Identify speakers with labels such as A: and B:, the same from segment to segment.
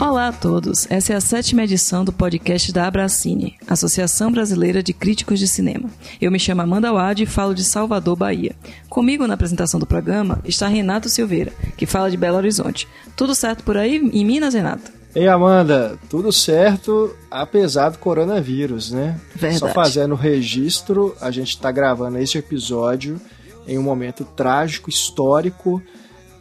A: Olá a todos, essa é a sétima edição do podcast da Abracine, Associação Brasileira de Críticos de Cinema. Eu me chamo Amanda Wade e falo de Salvador, Bahia. Comigo na apresentação do programa está Renato Silveira, que fala de Belo Horizonte. Tudo certo por aí em Minas, Renato?
B: Ei, Amanda, tudo certo, apesar do coronavírus, né?
A: Verdade.
B: Só fazendo o registro, a gente está gravando este episódio em um momento trágico, histórico,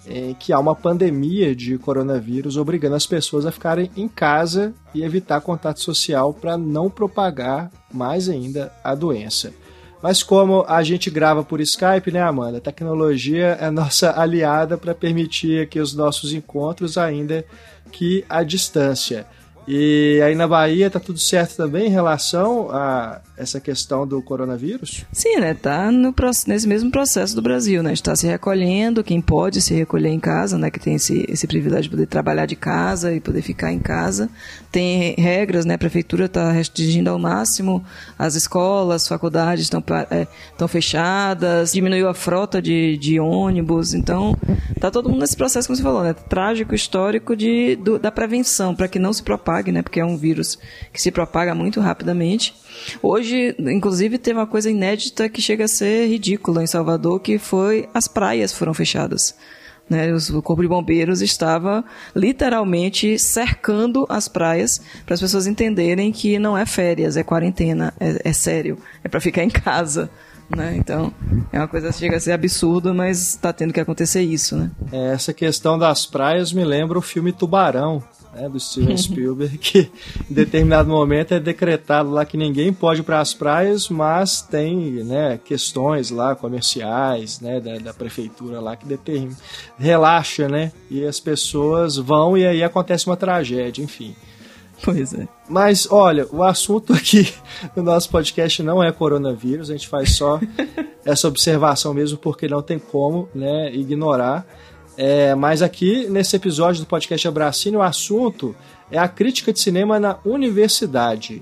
B: em que há uma pandemia de coronavírus obrigando as pessoas a ficarem em casa e evitar contato social para não propagar mais ainda a doença. Mas como a gente grava por Skype, né, Amanda? A tecnologia é nossa aliada para permitir aqui os nossos encontros ainda que à distância. E aí na Bahia tá tudo certo também em relação a essa questão do coronavírus?
A: Sim, né? Tá no, nesse mesmo processo do Brasil, né? Está se recolhendo, quem pode se recolher em casa, né? Que tem esse, esse privilégio de poder trabalhar de casa e poder ficar em casa. Tem regras, né? A prefeitura está restringindo ao máximo as escolas, faculdades estão é, fechadas, diminuiu a frota de, de ônibus, então tá todo mundo nesse processo, como você falou, né? Trágico, histórico de, do, da prevenção, para que não se propague, né? Porque é um vírus que se propaga muito rapidamente. Hoje, inclusive, teve uma coisa inédita que chega a ser ridícula em Salvador, que foi as praias foram fechadas. Né, o Corpo de Bombeiros estava literalmente cercando as praias para as pessoas entenderem que não é férias, é quarentena, é, é sério, é para ficar em casa. Né? Então, é uma coisa que chega a ser absurda, mas está tendo que acontecer isso. Né?
B: Essa questão das praias me lembra o filme Tubarão, né, do Steven Spielberg, que em determinado momento é decretado lá que ninguém pode ir para as praias, mas tem né, questões lá comerciais né, da, da, prefeitura lá que determina, relaxa, né? E as pessoas vão e aí acontece uma tragédia, enfim.
A: Pois é.
B: Mas olha, o assunto aqui no nosso podcast não é coronavírus, a gente faz só essa observação mesmo porque não tem como né, ignorar. É, mas aqui, nesse episódio do podcast Abracine, o assunto é a crítica de cinema na universidade.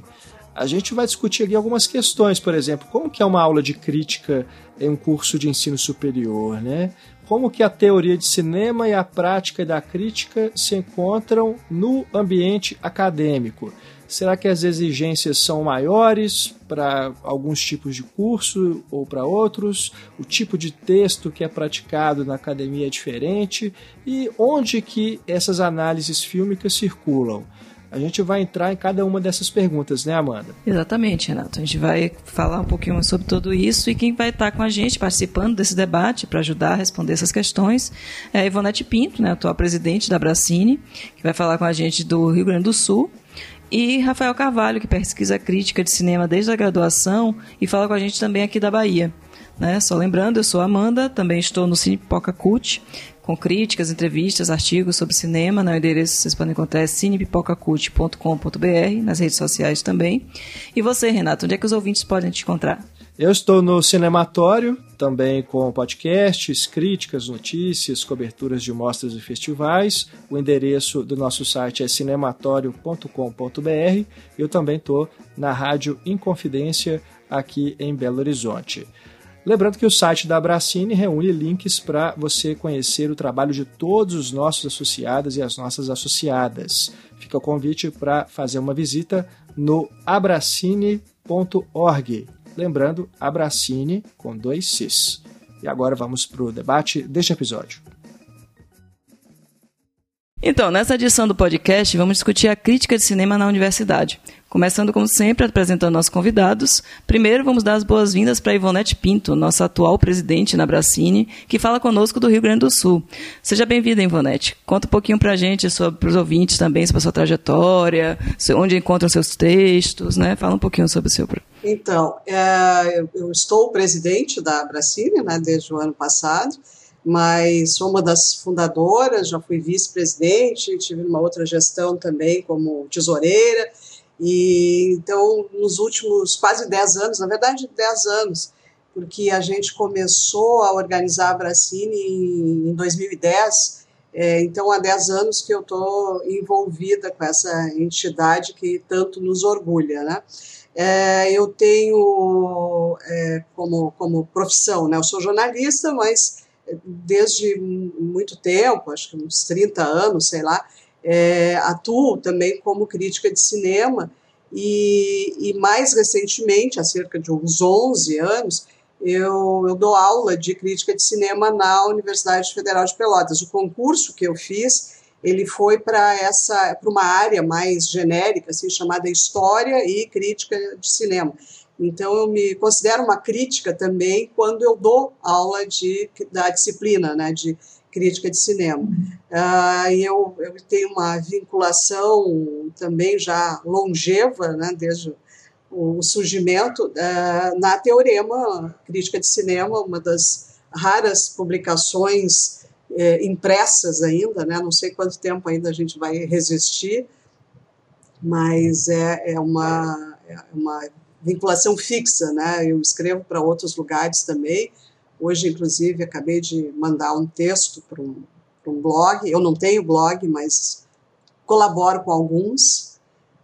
B: A gente vai discutir aqui algumas questões, por exemplo, como que é uma aula de crítica em um curso de ensino superior, né? Como que a teoria de cinema e a prática da crítica se encontram no ambiente acadêmico? Será que as exigências são maiores para alguns tipos de curso ou para outros? O tipo de texto que é praticado na academia é diferente? E onde que essas análises fílmicas circulam? A gente vai entrar em cada uma dessas perguntas, né, Amanda?
A: Exatamente, Renato. A gente vai falar um pouquinho sobre tudo isso e quem vai estar com a gente participando desse debate para ajudar a responder essas questões é a Ivonete Pinto, né, atual presidente da Bracine, que vai falar com a gente do Rio Grande do Sul e Rafael Carvalho, que pesquisa crítica de cinema desde a graduação e fala com a gente também aqui da Bahia. Né? Só lembrando, eu sou Amanda, também estou no Cine Pipoca Cult, com críticas, entrevistas, artigos sobre cinema. No endereço vocês podem encontrar é cinepipocacult.com.br, nas redes sociais também. E você, Renato, onde é que os ouvintes podem te encontrar?
B: Eu estou no Cinematório, também com podcasts, críticas, notícias, coberturas de mostras e festivais. O endereço do nosso site é cinematório.com.br. Eu também estou na Rádio Inconfidência, aqui em Belo Horizonte. Lembrando que o site da Abracine reúne links para você conhecer o trabalho de todos os nossos associados e as nossas associadas. Fica o convite para fazer uma visita no abracine.org. Lembrando, Abracine com dois Cs. E agora vamos para o debate deste episódio.
A: Então, nessa edição do podcast, vamos discutir a crítica de cinema na universidade. Começando, como sempre, apresentando nossos convidados. Primeiro, vamos dar as boas-vindas para Ivonete Pinto, nossa atual presidente na Bracine, que fala conosco do Rio Grande do Sul. Seja bem-vinda, Ivonete. Conta um pouquinho para a gente, para os ouvintes também, sobre a sua trajetória, onde encontram seus textos, né? Fala um pouquinho sobre o seu...
C: Então, é, eu estou presidente da Bracine, né, desde o ano passado, mas sou uma das fundadoras, já fui vice-presidente, tive uma outra gestão também como tesoureira, e então, nos últimos quase 10 anos, na verdade 10 anos, porque a gente começou a organizar a Bracine em 2010, é, então há 10 anos que eu estou envolvida com essa entidade que tanto nos orgulha, né? É, eu tenho é, como, como profissão, né? Eu sou jornalista, mas desde muito tempo, acho que uns 30 anos, sei lá, é, atuo também como crítica de cinema e, e, mais recentemente, há cerca de uns 11 anos, eu, eu dou aula de crítica de cinema na Universidade Federal de Pelotas. O concurso que eu fiz ele foi para essa para uma área mais genérica, assim chamada história e crítica de cinema. Então eu me considero uma crítica também quando eu dou aula de da disciplina, né, de crítica de cinema. Uh, e eu, eu tenho uma vinculação também já longeva, né, desde o surgimento uh, na Teorema Crítica de Cinema, uma das raras publicações uh, impressas ainda, né, não sei quanto tempo ainda a gente vai resistir, mas é, é, uma, é uma vinculação fixa, né, eu escrevo para outros lugares também, Hoje, inclusive, acabei de mandar um texto para um, um, blog. Eu não tenho blog, mas colaboro com alguns.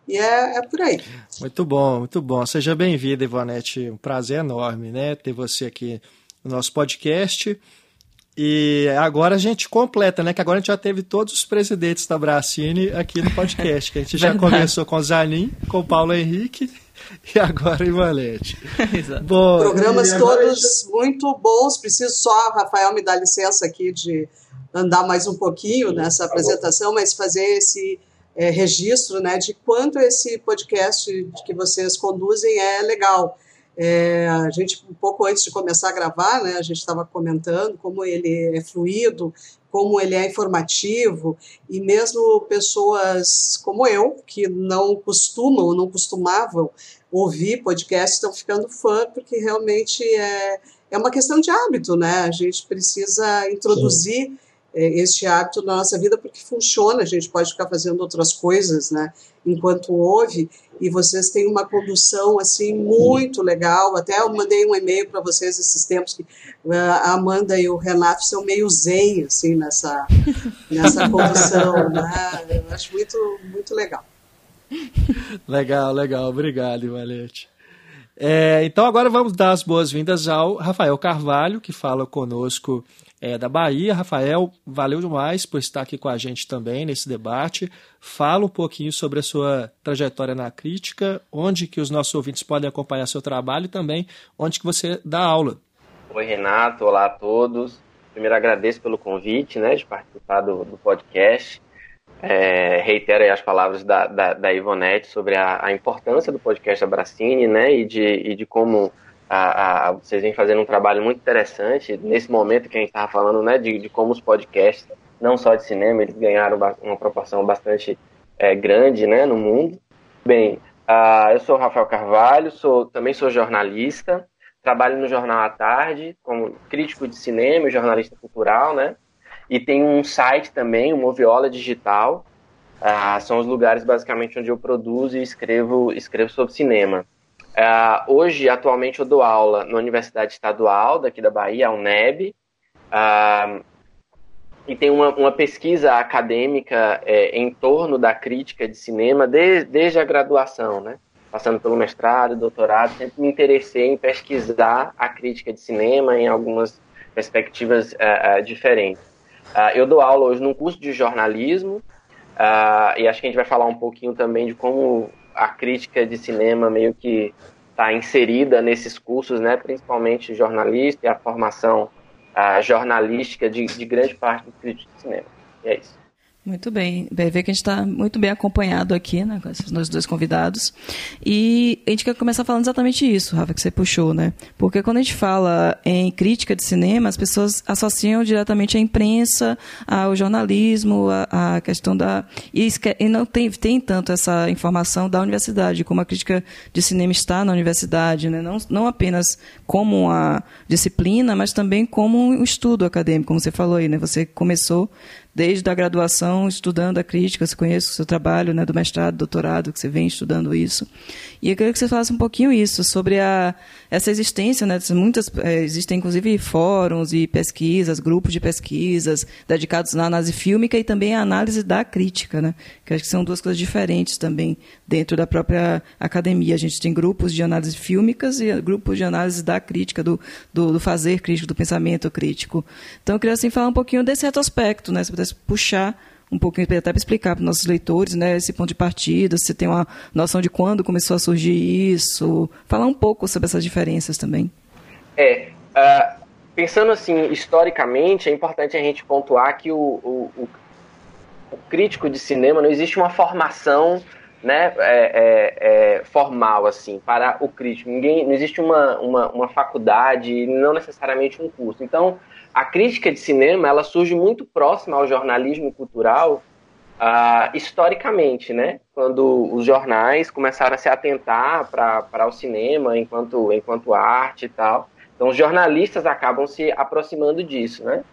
C: E é, é por aí.
B: Muito bom, muito bom. Seja bem-vinda, Ivonete. Um prazer enorme né, ter você aqui no nosso podcast. E agora a gente completa, né? Que agora a gente já teve todos os presidentes da Bracine aqui no podcast. Que a gente já começou com o Zanin, com o Paulo Henrique e agora Ivalete.
C: Bom, Programas todos muito bons. Preciso só, Rafael, me dar licença aqui de andar mais um pouquinho nessa tá apresentação, mas fazer esse é, registro né, de quanto esse podcast que vocês conduzem é legal. É, a gente, um pouco antes de começar a gravar, né, a gente estava comentando como ele é fluido, como ele é informativo, e mesmo pessoas como eu, que não costumam, não costumavam ouvir podcast, estão ficando fã, porque realmente é, é uma questão de hábito, né? A gente precisa introduzir. Sim é, este hábito na nossa vida porque funciona, a gente pode ficar fazendo outras coisas, né, enquanto ouve, e vocês têm uma condução, assim, muito legal, até eu mandei um e-mail para vocês esses tempos, que uh, a Amanda e o Renato são meio zen, assim, nessa, nessa condução, né, eu acho muito, muito legal.
B: Legal, legal, obrigado, Valete. É, então agora vamos dar as boas-vindas ao Rafael Carvalho, que fala conosco é, da Bahia. Rafael, valeu demais por estar aqui com a gente também nesse debate. Fala um pouquinho sobre a sua trajetória na crítica, onde que os nossos ouvintes podem acompanhar seu trabalho e também onde que você dá aula.
D: Oi, Renato. Olá a todos. Primeiro agradeço pelo convite né, de participar do, do podcast. É, reitero as palavras da, da, da Ivonete sobre a, a, importância do podcast Abracine né, e, de, e de como a, a, vocês vêm fazendo um trabalho muito interessante nesse momento que a gente estava falando, né, de, de, como os podcasts, não só de cinema, eles ganharam uma proporção bastante é, grande, né, no mundo. Bem, uh, eu sou Rafael Carvalho, sou também sou jornalista, trabalho no Jornal à Tarde como crítico de cinema e jornalista cultural, né, e tenho um site também, o Moviola Digital. Uh, são os lugares basicamente onde eu produzo e escrevo, escrevo sobre cinema. Uh, hoje, atualmente, eu dou aula na Universidade Estadual daqui da Bahia, a UNEB, uh, e tem uma, uma pesquisa acadêmica é, em torno da crítica de cinema desde, desde a graduação, né? Passando pelo mestrado, doutorado, sempre me interessei em pesquisar a crítica de cinema em algumas perspectivas uh, diferentes. Eu dou aula hoje num curso de jornalismo, e acho que a gente vai falar um pouquinho também de como a crítica de cinema meio que está inserida nesses cursos, né, principalmente jornalista e a formação a jornalística de, de grande parte dos críticos de cinema. E é isso.
A: Muito bem. Vai ver que a gente está muito bem acompanhado aqui, né, com esses dois convidados. E a gente quer começar falando exatamente isso, Rafa, que você puxou, né? Porque quando a gente fala em crítica de cinema, as pessoas associam diretamente a imprensa, ao jornalismo, a questão da. E, e não tem, tem tanto essa informação da universidade, como a crítica de cinema está na universidade, né? Não, não apenas como uma disciplina, mas também como um estudo acadêmico, como você falou aí, né? Você começou desde a graduação estudando a crítica, você conhece o seu trabalho né, do mestrado, doutorado, que você vem estudando isso. E eu queria que você falasse um pouquinho isso, sobre a, essa existência, né, muitas, é, existem inclusive fóruns e pesquisas, grupos de pesquisas dedicados à análise fílmica e também à análise da crítica, né, que acho que são duas coisas diferentes também dentro da própria academia. A gente tem grupos de análise fílmicas e grupos de análise da crítica, do, do, do fazer crítico, do pensamento crítico. Então eu queria assim, falar um pouquinho desse retrospecto, né, se puxar um pouquinho até para explicar para os nossos leitores, né, esse ponto de partida, se tem uma noção de quando começou a surgir isso, falar um pouco sobre essas diferenças também.
D: É, uh, pensando assim historicamente, é importante a gente pontuar que o, o, o, o crítico de cinema não existe uma formação né, é, é, é, formal assim para o crítico. Ninguém, não existe uma, uma, uma faculdade, não necessariamente um curso. Então, a crítica de cinema ela surge muito próxima ao jornalismo cultural uh, historicamente, né? Quando os jornais começaram a se atentar para o cinema enquanto, enquanto arte e tal. Então, os jornalistas acabam se aproximando disso, né?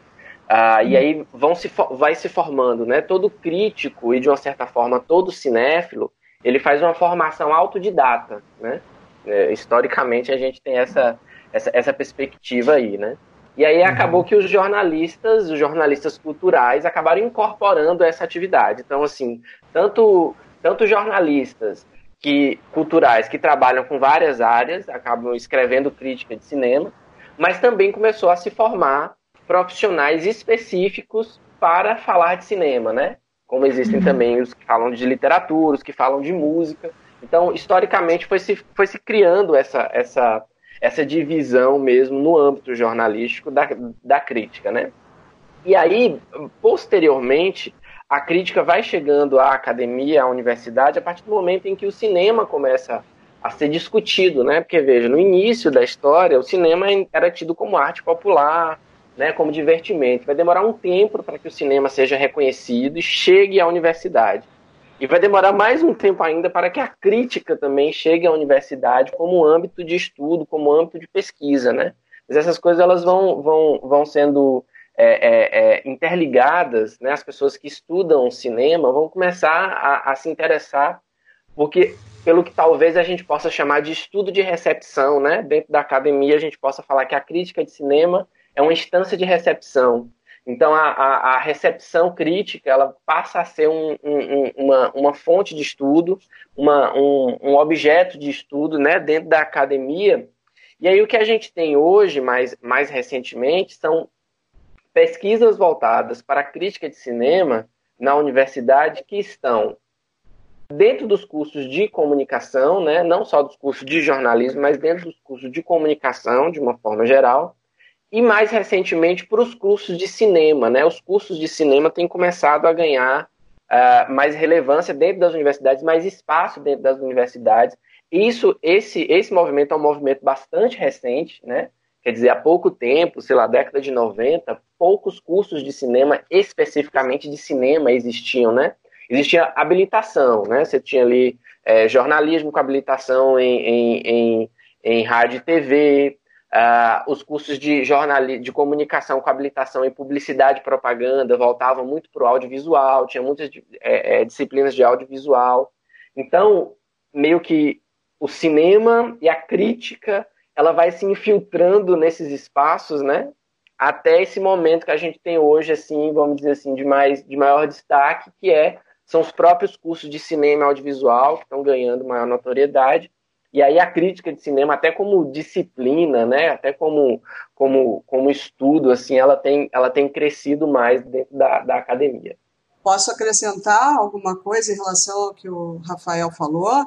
D: Uh, e aí vão se, vai se formando, né? Todo crítico e, de uma certa forma, todo cinéfilo, ele faz uma formação autodidata, né? É, historicamente a gente tem essa, essa, essa perspectiva aí, né? E aí acabou uhum. que os jornalistas, os jornalistas culturais, acabaram incorporando essa atividade. Então, assim, tanto, tanto jornalistas que culturais que trabalham com várias áreas, acabam escrevendo crítica de cinema, mas também começou a se formar profissionais específicos para falar de cinema, né? como existem uhum. também os que falam de literatura, os que falam de música. Então, historicamente, foi se, foi se criando essa, essa, essa divisão mesmo no âmbito jornalístico da, da crítica, né? E aí, posteriormente, a crítica vai chegando à academia, à universidade, a partir do momento em que o cinema começa a ser discutido, né? Porque, veja, no início da história, o cinema era tido como arte popular, né, como divertimento. Vai demorar um tempo para que o cinema seja reconhecido e chegue à universidade. E vai demorar mais um tempo ainda para que a crítica também chegue à universidade como âmbito de estudo, como âmbito de pesquisa, né? Mas essas coisas elas vão, vão, vão sendo é, é, é, interligadas, né? As pessoas que estudam cinema vão começar a, a se interessar, porque pelo que talvez a gente possa chamar de estudo de recepção, né? Dentro da academia a gente possa falar que a crítica de cinema é uma instância de recepção. Então, a, a, a recepção crítica ela passa a ser um, um, uma, uma fonte de estudo, uma, um, um objeto de estudo né, dentro da academia. E aí, o que a gente tem hoje, mais, mais recentemente, são pesquisas voltadas para a crítica de cinema na universidade que estão dentro dos cursos de comunicação, né, não só dos cursos de jornalismo, mas dentro dos cursos de comunicação, de uma forma geral, e mais recentemente para os cursos de cinema. Né? Os cursos de cinema têm começado a ganhar uh, mais relevância dentro das universidades, mais espaço dentro das universidades. Isso, esse, esse movimento é um movimento bastante recente, né? Quer dizer, há pouco tempo, sei lá, década de 90, poucos cursos de cinema, especificamente de cinema, existiam, né? Existia habilitação, né? Você tinha ali é, jornalismo com habilitação em, em, em, em rádio e TV, Uh, os cursos de jornalismo, de comunicação com habilitação em publicidade e propaganda voltavam muito para o audiovisual, tinha muitas é, é, disciplinas de audiovisual. Então, meio que o cinema e a crítica, ela vai se infiltrando nesses espaços, né? Até esse momento que a gente tem hoje, assim, vamos dizer assim, de, mais, de maior destaque, que é são os próprios cursos de cinema e audiovisual que estão ganhando maior notoriedade e aí a crítica de cinema, até como disciplina, né, até como, como, como estudo, assim, ela tem, ela tem crescido mais dentro da, da academia.
C: Posso acrescentar alguma coisa em relação ao que o Rafael falou?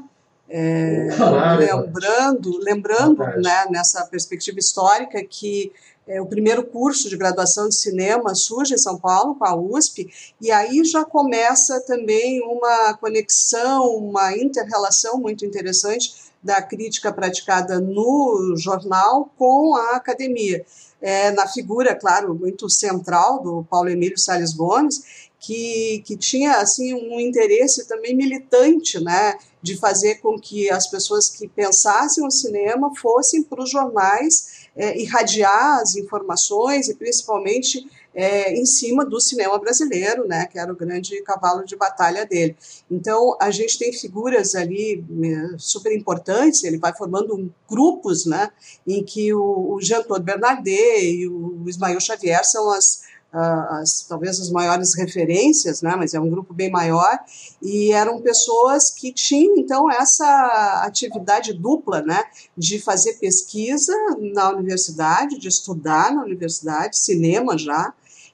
C: É, claro, lembrando, lembrando né, nessa perspectiva histórica que é, o primeiro curso de graduação de cinema surge em São Paulo, com a USP, e aí já começa também uma conexão, uma inter-relação muito interessante da crítica praticada no jornal com a academia. É, na figura, claro, muito central do Paulo Emílio Salles Gomes, que, que tinha assim um interesse também militante, né, de fazer com que as pessoas que pensassem o cinema fossem para os jornais é, irradiar as informações e principalmente é, em cima do cinema brasileiro, né, que era o grande cavalo de batalha dele. Então, a gente tem figuras ali é, super importantes, ele vai formando grupos, né, em que o, o Jean-Claude Bernardet e o Ismael Xavier são as as, talvez as maiores referências, né, mas é um grupo bem maior, e eram pessoas que tinham, então, essa atividade dupla, né, de fazer pesquisa na universidade, de estudar na universidade, cinema já,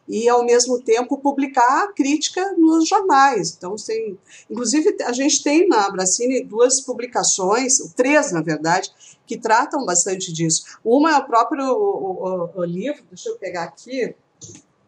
C: e, ao mesmo tempo, publicar crítica nos jornais. Então, tem, inclusive, a gente tem na Abracine duas publicações, três, na verdade, que tratam bastante disso. Uma é o próprio o, o, o livro, deixa eu pegar aqui,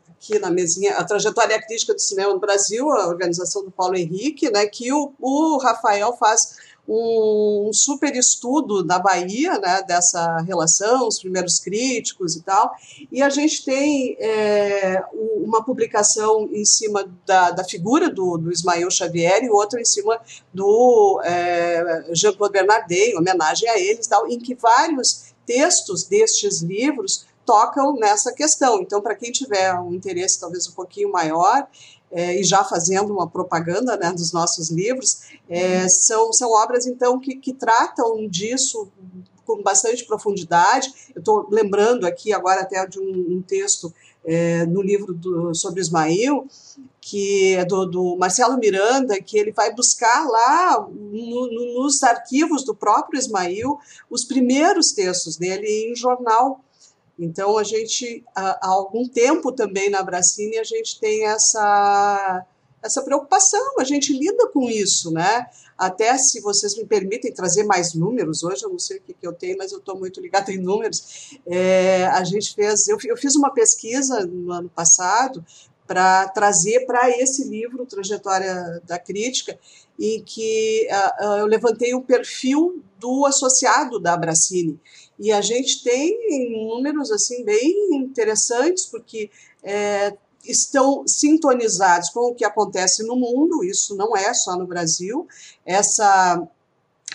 C: aqui na mesinha, a trajetória crítica do cinema no Brasil, a organização do Paulo Henrique, né, que o, o Rafael faz um, super estudo da Bahia, né, dessa relação, os primeiros críticos e tal, e a gente tem é, uma publicação em cima da, da figura do, do Ismael Xavier e outra em cima do é, Jean-Claude Bernardet, em homenagem a eles, tal, em que vários textos destes livros tocam nessa questão. Então, para quem tiver um interesse talvez um pouquinho maior, é, e já fazendo uma propaganda né, dos nossos livros, é, são, são obras, então, que, que tratam disso com bastante profundidade. Eu estou lembrando aqui agora até de um, um texto é, no livro do, sobre Ismael, que é do, do, Marcelo Miranda, que ele vai buscar lá no, no, nos arquivos do próprio Ismael os primeiros textos dele em jornal então, a gente, há, algum tempo também na Bracine, a gente tem essa, essa preocupação, a gente lida com isso, né? Até se vocês me permitem trazer mais números, hoje eu não sei o que, que eu tenho, mas eu estou muito ligada em números. É, a gente fez, eu, eu fiz uma pesquisa no ano passado para trazer para esse livro, Trajetória da Crítica, em que uh, eu levantei o perfil do associado da Abracine. E a gente tem números assim bem interessantes, porque é, estão sintonizados com o que acontece no mundo, isso não é só no Brasil, essa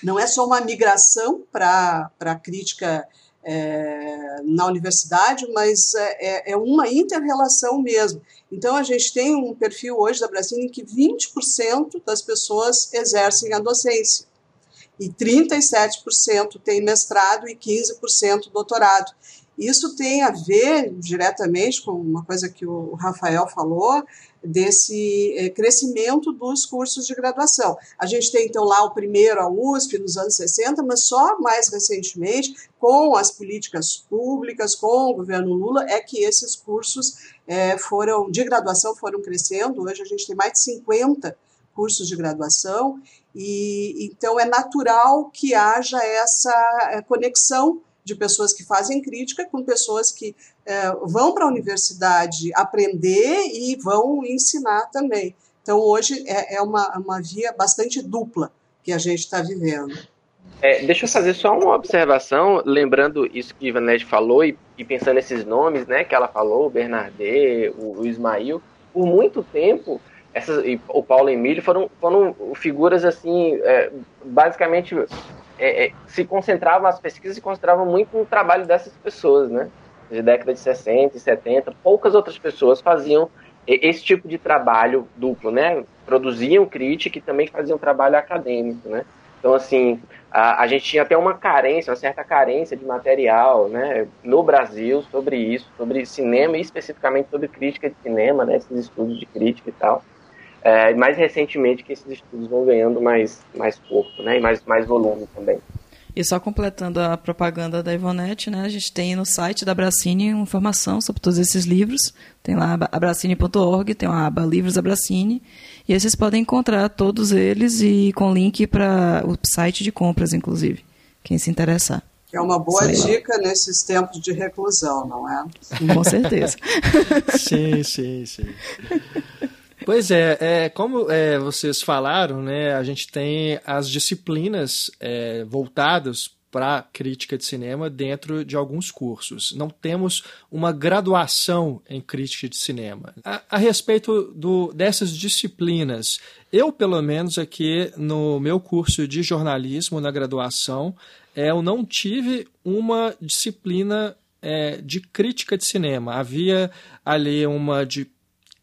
C: não é só uma migração para a crítica é, na universidade, mas é, é, é uma inter-relação mesmo. Então, a gente tem um perfil hoje da Brasil em que 20% das pessoas exercem a docência e 37% tem mestrado e 15% doutorado. Isso tem a ver diretamente com uma coisa que o Rafael falou, desse eh, crescimento dos cursos de graduação. A gente tem então lá o primeiro, a USP, nos anos 60, mas só mais recentemente, com as políticas públicas, com o governo Lula, é que esses cursos é, foram de graduação foram crescendo. Hoje a gente tem mais de 50 cursos de graduação e então é natural que haja essa eh, conexão de pessoas que fazem crítica com pessoas que é, vão para a universidade aprender e vão ensinar também. Então, hoje é, é uma, uma via bastante dupla que a gente está vivendo.
D: É, deixa eu fazer só uma observação, lembrando isso que Ivanete falou e, e, pensando nesses nomes né, que ela falou, o Bernardet, o, o Ismail, por muito tempo essas, o Paulo Emílio foram, foram figuras assim, é, basicamente é, é, se concentravam, as pesquisas se concentravam muito no trabalho dessas pessoas, né? De década de 60 e 70, poucas outras pessoas faziam esse tipo de trabalho duplo, né? Produziam crítica e também faziam trabalho acadêmico, né? Então, assim, a, a gente tinha até uma carência, uma certa carência de material, né? No Brasil sobre isso, sobre cinema e especificamente sobre crítica de cinema, né? Esses estudos de crítica e tal. É, mais recentemente que esses estudos vão ganhando mais, mais corpo, né? E mais, mais volume também.
A: E só completando a propaganda da Ivonete, né, a gente tem no site da Abracine informação sobre todos esses livros. Tem lá abracine.org, tem uma aba Livros Abracine, e aí vocês podem encontrar todos eles e com link para o site de compras, inclusive, quem se interessar.
C: É uma boa dica nesses tempos de reclusão, não é?
A: Com certeza.
B: sim, sim, sim. Pois é, é como é, vocês falaram, né, a gente tem as disciplinas é, voltadas para crítica de cinema dentro de alguns cursos. Não temos uma graduação em crítica de cinema. A, a, respeito do, dessas disciplinas, eu, pelo menos aqui no meu curso de jornalismo na graduação, é, eu não tive uma disciplina é, de crítica de cinema. Havia ali uma de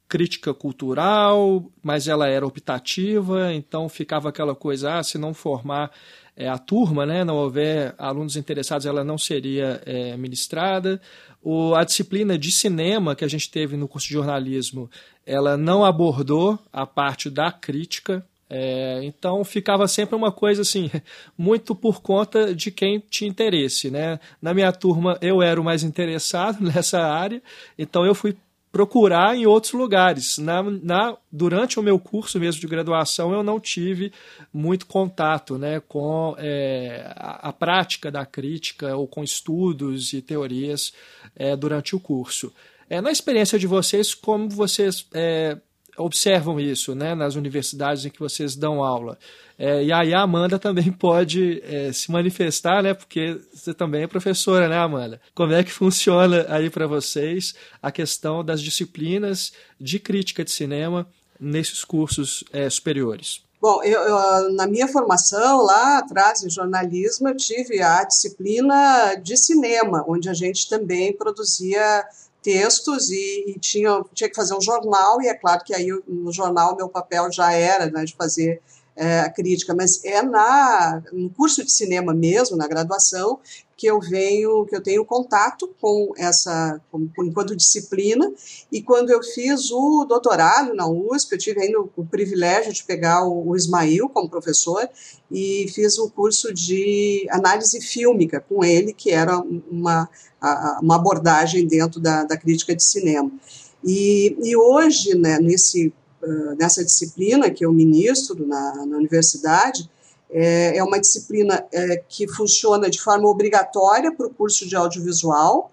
B: crítica cultural, mas ela era optativa, então ficava aquela coisa, ah, se não formar é, a turma, né, não houver alunos interessados, ela não seria é, ministrada. O, a disciplina de cinema que a gente teve no curso de jornalismo, ela não abordou a parte da crítica, é, então ficava sempre uma coisa assim, muito por conta de quem tinha interesse. Né? Na minha turma eu era o mais interessado nessa área, então eu fui procurar em outros lugares. Na, na, durante o meu curso mesmo de graduação, eu não tive muito contato né, com é, a, a, prática da crítica ou com estudos e teorias é, durante o curso. É, na experiência de vocês, como vocês é, observam isso né, nas universidades em que vocês dão aula? É, e aí a Amanda também pode é, se manifestar, né? Porque você também é professora, né, Amanda? Como é que funciona aí para vocês a questão das disciplinas de crítica de cinema nesses cursos é, superiores?
C: Bom, eu, eu, na minha formação lá atrás em jornalismo, eu tive a disciplina de cinema, onde a gente também produzia textos e, e tinha, tinha que fazer um jornal, e é claro que aí no jornal meu papel já era né, de fazer é, a crítica, mas é na, no curso de cinema mesmo, na graduação, que eu venho, que eu tenho contato com essa, com, enquanto disciplina, e quando eu fiz o doutorado na USP, eu tive ainda o, privilégio de pegar o, o Ismail como professor, e fiz um curso de análise fílmica com ele, que era uma, uma abordagem dentro da, da crítica de cinema. E, e hoje, né, nesse nessa disciplina que eu ministro na, na universidade, é, é uma disciplina é, que funciona de forma obrigatória para o curso de audiovisual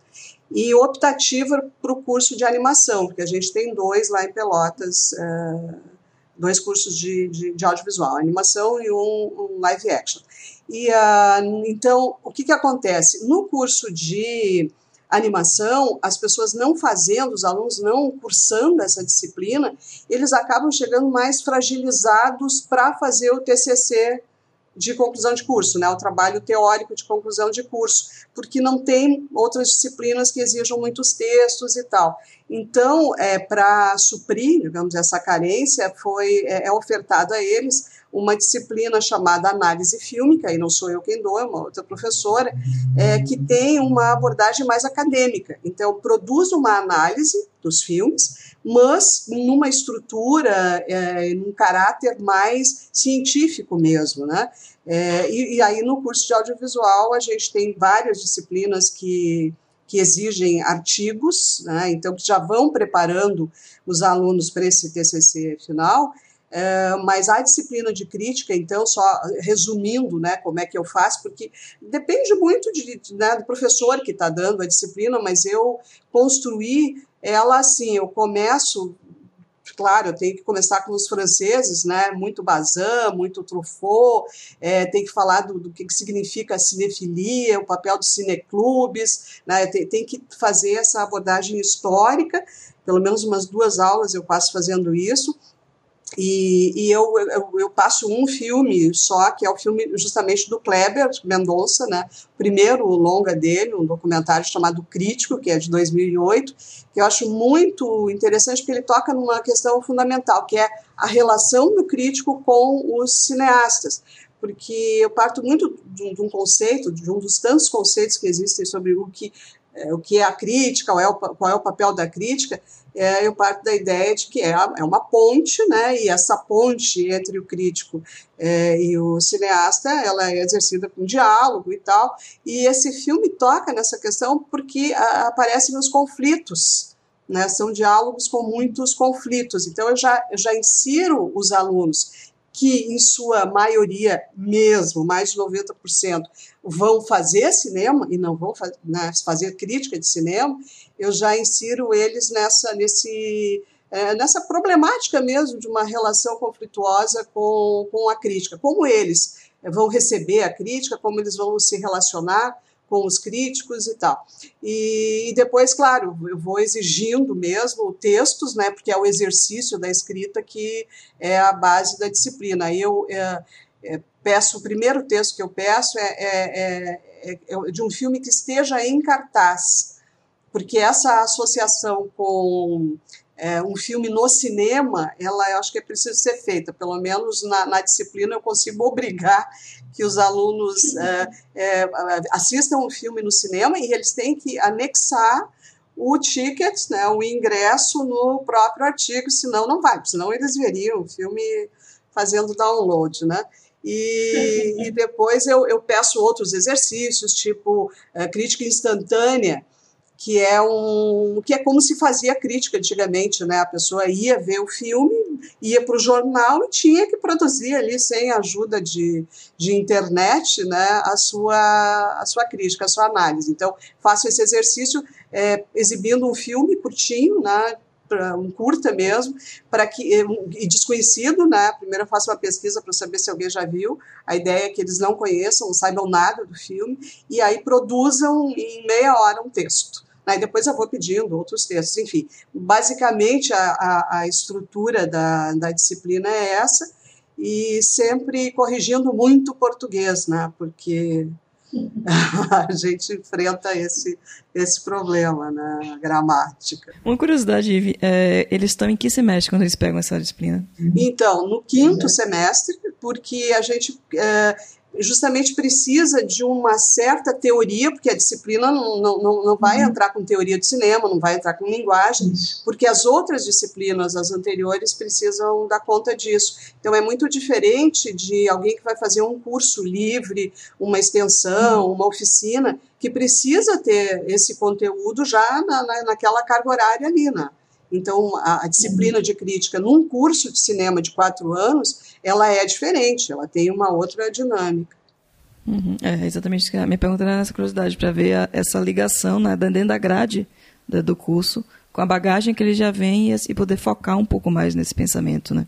C: e optativa para o curso de animação, porque a gente tem dois lá em Pelotas, é, dois cursos de, de, de, audiovisual, animação e um, um live action. E uh, então, o que, que acontece? No curso de animação, as pessoas não fazendo, os alunos não cursando essa disciplina, eles acabam chegando mais fragilizados para fazer o TCC de conclusão de curso, né, o trabalho teórico de conclusão de curso, porque não tem outras disciplinas que exijam muitos textos e tal. Então, é, para suprir, digamos, essa carência, foi é, é ofertado a eles uma disciplina chamada análise fílmica, e não sou eu quem dou, é uma outra professora, é, que tem uma abordagem mais acadêmica. Então, produz uma análise dos filmes, mas numa estrutura, é, num caráter mais científico mesmo, né? É, e, e aí, no curso de audiovisual, a gente tem várias disciplinas que que exigem artigos, né, então que já vão preparando os alunos para esse TCC final, é, mas a disciplina de crítica, então, só resumindo né, como é que eu faço, porque depende muito de, né, do professor que está dando a disciplina, mas eu construí ela assim, eu começo claro, eu tenho que começar com os franceses, né? Muito Bazin, muito Truffaut, é, tem que falar do, do que, significa a cinefilia, o papel dos cineclubes, né? Tem, tem que fazer essa abordagem histórica, pelo menos umas duas aulas eu passo fazendo isso, e, e eu, eu, eu, passo um filme só, que é o filme justamente do Kleber Mendonça, né? primeiro longa dele, um documentário chamado Crítico, que é de 2008, que eu acho muito interessante porque ele toca numa questão fundamental, que é a relação do crítico com os cineastas. Porque eu parto muito de um, conceito, de um dos tantos conceitos que existem sobre o que é, o que é a crítica, qual é o, qual é o papel da crítica, é, eu parto da ideia de que é, é uma ponte, né, e essa ponte entre o crítico é, e o cineasta, ela é exercida com diálogo e tal, e esse filme toca nessa questão porque a, aparece nos conflitos, né, são diálogos com muitos conflitos, então eu já, eu já insiro os alunos que, em sua maioria mesmo, mais de 90%, vão fazer cinema e não vão né, fazer crítica de cinema, eu já insiro eles nessa, nesse, é, nessa problemática mesmo de uma relação conflituosa com, com a crítica. Como eles vão receber a crítica, como eles vão se relacionar com os críticos e tal. E, e, depois, claro, eu vou exigindo mesmo textos, né, porque é o exercício da escrita que é a base da disciplina. Eu é, é, peço, o primeiro texto que eu peço é, é, é, é de um filme que esteja em cartaz, porque essa associação com é, um filme no cinema, ela eu acho que é preciso ser feita, pelo menos na, na disciplina eu consigo obrigar que os alunos é, é, assistam um filme no cinema e eles têm que anexar o ticket, né, o ingresso no próprio artigo, senão não vai, senão eles veriam o filme fazendo download, né? E, e depois eu, eu peço outros exercícios, tipo é, crítica instantânea, que é um que é como se fazia crítica antigamente, né? A pessoa ia ver o filme, ia para o jornal e tinha que produzir ali sem ajuda de, de internet, né? A sua a sua crítica, a sua análise. Então faço esse exercício é, exibindo um filme curtinho, né? um curta mesmo, para que e desconhecido, né? Primeiro eu faço uma pesquisa para saber se alguém já viu. A ideia é que eles não conheçam, não saibam nada do filme e aí produzam em meia hora um texto. Aí depois eu vou pedindo outros textos, enfim. Basicamente, a, a, a estrutura da, da disciplina é essa, e sempre corrigindo muito o português, né? Porque a gente enfrenta esse, esse problema na né? gramática.
A: Uma curiosidade, é, eles estão em que semestre quando eles pegam essa disciplina?
C: Então, no quinto semestre, porque a gente. É, justamente precisa de uma certa teoria, porque a disciplina não, não, não vai uhum. entrar com teoria de cinema, não vai entrar com linguagem, porque as outras disciplinas, as anteriores, precisam dar conta disso. Então é muito diferente de alguém que vai fazer um curso livre, uma extensão, uhum. uma oficina, que precisa ter esse conteúdo já na, na, naquela carga horária ali, né? Então, a, a, disciplina uhum. de crítica num curso de cinema de quatro anos, ela é diferente, ela tem uma outra dinâmica.
A: Uhum. É exatamente a minha pergunta era essa curiosidade, para ver a, essa ligação né, dentro da grade da, do curso, com a bagagem que ele já vem e, e, poder focar um pouco mais nesse pensamento. Né?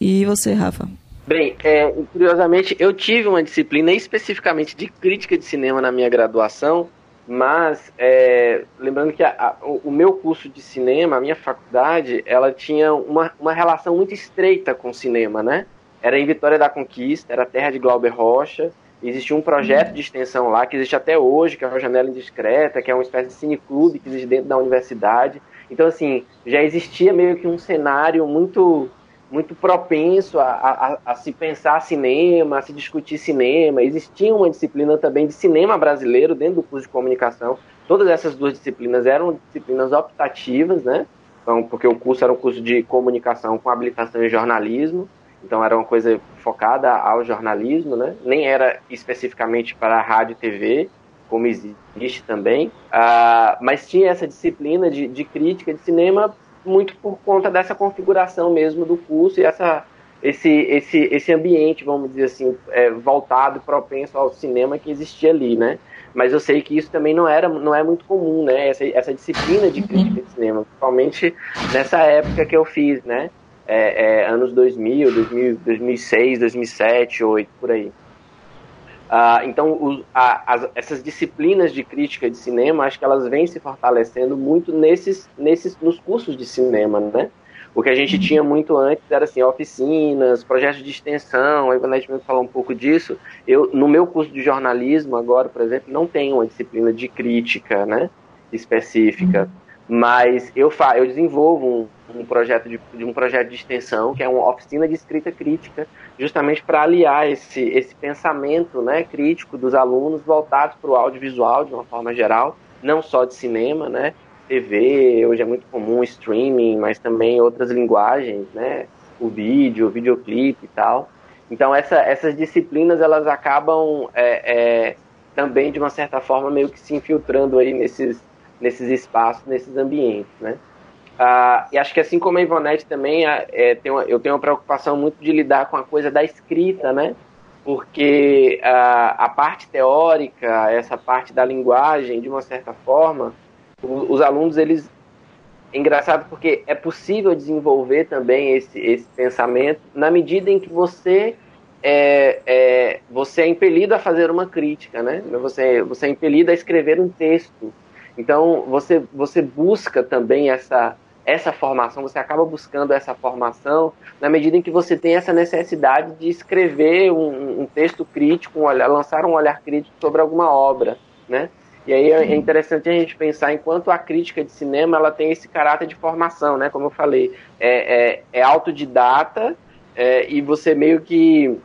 A: E você, Rafa?
D: Bem, é, curiosamente, eu tive uma disciplina especificamente de crítica de cinema na minha graduação, mas, é, lembrando que a, a, o meu curso de cinema, a minha faculdade, ela tinha uma, uma relação muito estreita com o cinema, né? Era em Vitória da Conquista, era terra de Glauber Rocha, existia um projeto de extensão lá, que existe até hoje, que é uma janela indiscreta, que é uma espécie de cineclube que existe dentro da universidade. Então, assim, já existia meio que um cenário muito muito propenso a, a, a, se pensar cinema, a se discutir cinema. Existia uma disciplina também de cinema brasileiro dentro do curso de comunicação. Todas essas duas disciplinas eram disciplinas optativas, né? Então, porque o curso era um curso de comunicação com habilitação em jornalismo, então era uma coisa focada ao jornalismo, né? Nem era especificamente para rádio e TV, como existe também, uh, mas tinha essa disciplina de, de crítica de cinema muito por conta dessa configuração mesmo do curso e essa, esse, esse, esse ambiente, vamos dizer assim, é, voltado, propenso ao cinema que existia ali, né? Mas eu sei que isso também não era, não é muito comum, né? Essa, essa disciplina de crítica de cinema, principalmente nessa época que eu fiz, né? É, é, anos 2000, 2000, 2006, 2007, 2008, por aí. Uh, então, a, as, essas disciplinas de crítica de cinema, acho que elas vêm se fortalecendo muito nesses, nesses, nos cursos de cinema, né? O que a gente tinha muito antes era assim, oficinas, projetos de extensão, a Ivanete mesmo falou um pouco disso. Eu, no meu curso de jornalismo agora, por exemplo, não tenho uma disciplina de crítica, né, específica. Mas eu, fa eu desenvolvo um, um projeto de, de, um projeto de extensão, que é uma oficina de escrita crítica, justamente para aliar esse, esse pensamento né, crítico dos alunos voltados para o audiovisual de uma forma geral, não só de cinema, né? TV, hoje é muito comum streaming, mas também outras linguagens, né? O vídeo, o videoclipe e tal. Então essa, essas disciplinas elas acabam é, é, também de uma certa forma meio que se infiltrando aí nesses nesses espaços, nesses ambientes, né? Ah, e acho que assim como a Ivonete também, é, tem uma, eu tenho uma preocupação muito de lidar com a coisa da escrita, né? Porque a parte teórica, essa parte da linguagem, de uma certa forma, o, os alunos, eles... É engraçado porque é possível desenvolver também esse, esse pensamento na medida em que você é, é, você é impelido a fazer uma crítica, né? Você, você é impelido a escrever um texto. Então, você, você busca também essa, essa formação, você acaba buscando essa formação na medida em que você tem essa necessidade de escrever um, um texto crítico, um olhar, lançar um olhar crítico sobre alguma obra, né? E aí é interessante a gente pensar enquanto a crítica de cinema ela tem esse caráter de formação, né? Como eu falei, é, é, é autodidata é, e você meio que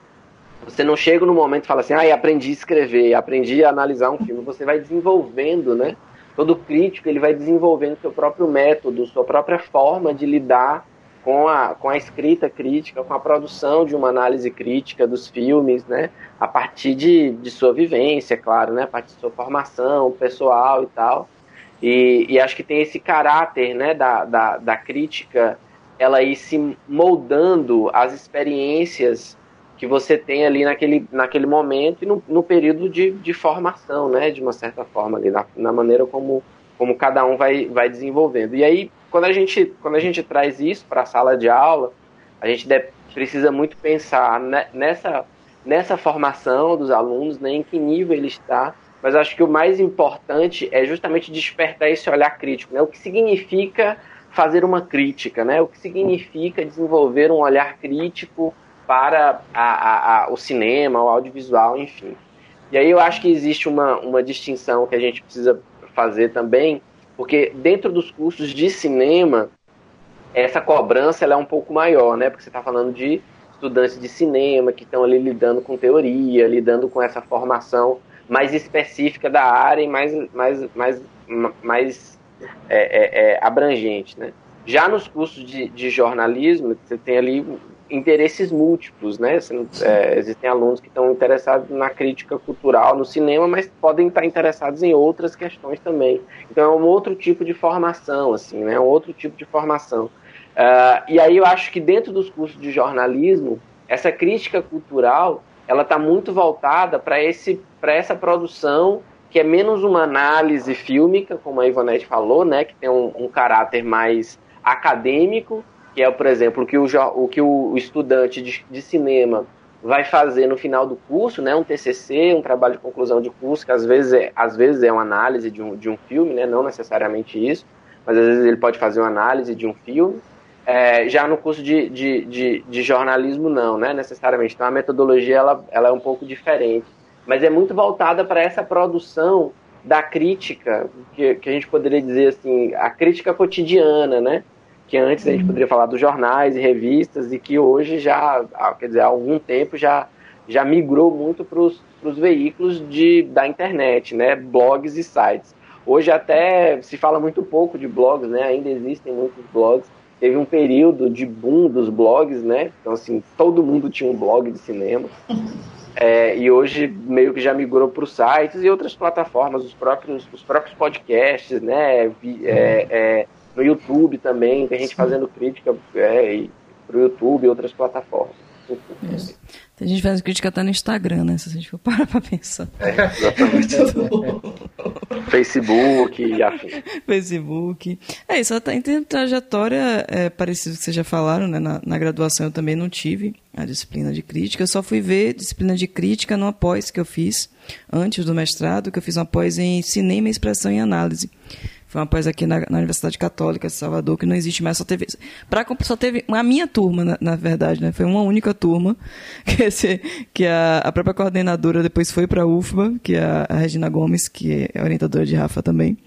D: você não chega no momento e fala assim, ah, aprendi a escrever, aprendi a analisar um filme. Você vai desenvolvendo, né? Todo crítico ele vai desenvolvendo seu próprio método, sua própria forma de lidar com a, com a escrita crítica, com a produção de uma análise crítica dos filmes, né? A partir de, de sua vivência, claro, né? A partir de sua formação pessoal e tal. E, e acho que tem esse caráter né, da, da, da crítica, ela ir se moldando as experiências que você tem ali naquele, naquele momento e no, no período de, de formação, né, de uma certa forma, ali, na, na maneira como, como cada um vai, vai desenvolvendo. E aí, quando a gente, quando a gente traz isso para a sala de aula, a gente deve, precisa muito pensar nessa, nessa formação dos alunos, né, em que nível ele está, mas acho que o mais importante é justamente despertar esse olhar crítico, né, o que significa fazer uma crítica, né, o que significa desenvolver um olhar crítico para a, a, a, o cinema, o audiovisual, enfim. E aí eu acho que existe uma, uma distinção que a gente precisa fazer também, porque dentro dos cursos de cinema, essa cobrança ela é um pouco maior, né? Porque você está falando de estudantes de cinema que estão ali lidando com teoria, lidando com essa formação mais específica da área e mais, mais, mais, mais é, é, é, abrangente, né? Já nos cursos de, de jornalismo, você tem ali interesses múltiplos, né? É, existem alunos que estão interessados na crítica cultural, no cinema, mas podem estar interessados em outras questões também. Então é um outro tipo de formação, assim, né? Um outro tipo de formação. Uh, e aí eu acho que dentro dos cursos de jornalismo, essa crítica cultural, ela está muito voltada para esse, para essa produção que é menos uma análise fílmica, como a Ivonete falou, né? Que tem um, um caráter mais acadêmico que é, por exemplo, o que o, o, que o estudante de, de cinema vai fazer no final do curso, né, um TCC, um trabalho de conclusão de curso, que às vezes é, às vezes é uma análise de um, de um filme, né, não necessariamente isso, mas às vezes ele pode fazer uma análise de um filme. É, já no curso de, de, de, de, jornalismo, não, né, necessariamente. Então a metodologia ela, ela é um pouco diferente, mas é muito voltada para essa produção da crítica, que, que a gente poderia dizer assim, a crítica cotidiana, né, que antes a gente poderia falar dos jornais e revistas e que hoje já, quer dizer, há algum tempo já, já migrou muito para os veículos de, da internet, né, blogs e sites. Hoje até se fala muito pouco de blogs, né, ainda existem muitos blogs. Teve um período de boom dos blogs, né, então assim, todo mundo tinha um blog de cinema. É, e hoje meio que já migrou para os sites e outras plataformas, os próprios, os próprios podcasts, né, é, é, no YouTube também, tem gente fazendo crítica é, para o YouTube e outras plataformas.
A: Tem gente fazendo crítica até no Instagram, né? Se a gente for parar para pensar.
D: É, exatamente. Facebook e afim.
A: Facebook. É isso, até em trajetória é, parecido que vocês já falaram, né? Na, na, graduação eu também não tive a disciplina de crítica. Eu só fui ver disciplina de crítica no pós que eu fiz antes do mestrado, que eu fiz uma pós em cinema, expressão e análise. Foi uma pós aqui na, na, Universidade Católica de Salvador, que não existe mais, só teve. Pra, só teve a minha turma, na, na, verdade, né? Foi uma única turma, que, esse, que a, a própria coordenadora depois foi para a UFBA, que é a, Regina Gomes, que é orientadora de Rafa também.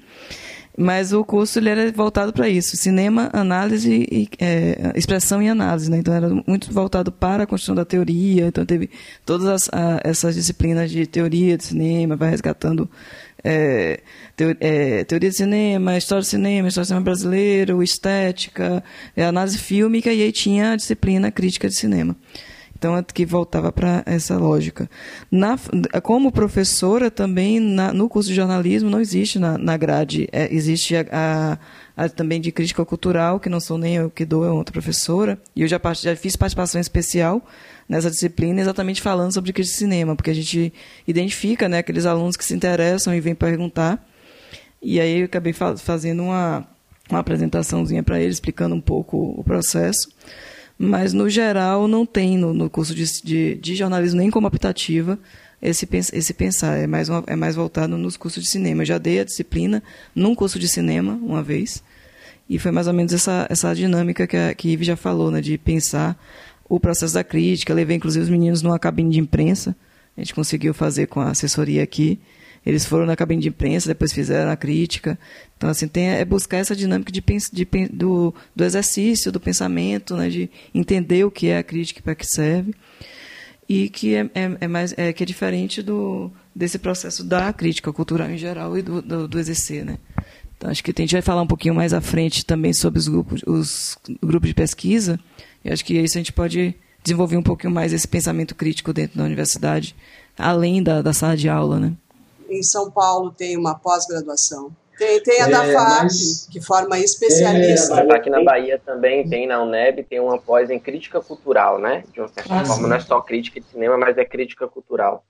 A: Mas o curso ele era voltado para isso: cinema, análise, e, é, expressão e análise. Né? Então era muito voltado para a construção da teoria. Então teve todas as, a, essas disciplinas de teoria de cinema, vai resgatando é, é, teoria de cinema, história de cinema, história de cinema brasileiro, estética, é, análise fílmica, e aí tinha a disciplina crítica de cinema. Então, é que voltava para essa lógica. Na, como professora, também na, no curso de jornalismo não existe na, na grade, é, existe a, a, também de crítica cultural, que não sou nem eu que dou, é outra professora, e eu já, já fiz participação especial nessa disciplina exatamente falando sobre crítica de cinema, porque a gente identifica né, aqueles alunos que se interessam e vêm perguntar, e aí eu acabei fa fazendo uma, uma apresentaçãozinha para eles, explicando um pouco o processo. Mas, no geral, não tem no, no curso de, de, de, jornalismo nem como optativa esse, esse pensar. É mais, uma, é mais voltado nos cursos de cinema. Eu já dei a disciplina num curso de cinema, uma vez, e foi mais ou menos essa, essa dinâmica que a que Ive já falou, né, de pensar o processo da crítica. Levei, inclusive, os meninos numa cabine de imprensa. A gente conseguiu fazer com a assessoria aqui. Eles foram na cabine de imprensa, depois fizeram a crítica. Então, assim, tem, é buscar essa dinâmica de, de, do, do exercício, do pensamento, né, de entender o que é a crítica e para que serve. E que é, é, é, mais, é, que é diferente do, desse processo da crítica cultural em geral e do, do, do exercer. Né? Então, acho que a gente vai falar um pouquinho mais à frente também sobre os grupos, os grupos de pesquisa. E acho que isso a gente pode desenvolver um pouquinho mais esse pensamento crítico dentro da universidade, além da, da sala de aula, né?
C: em São Paulo tem uma pós-graduação Tem, tem a da é, FAP, mas... que forma especialista.
D: É, aqui na Bahia também tem, na UNEB, tem uma pós em crítica cultural, né? De uma certa ah, forma, sim. não é só crítica de cinema, mas é crítica cultural.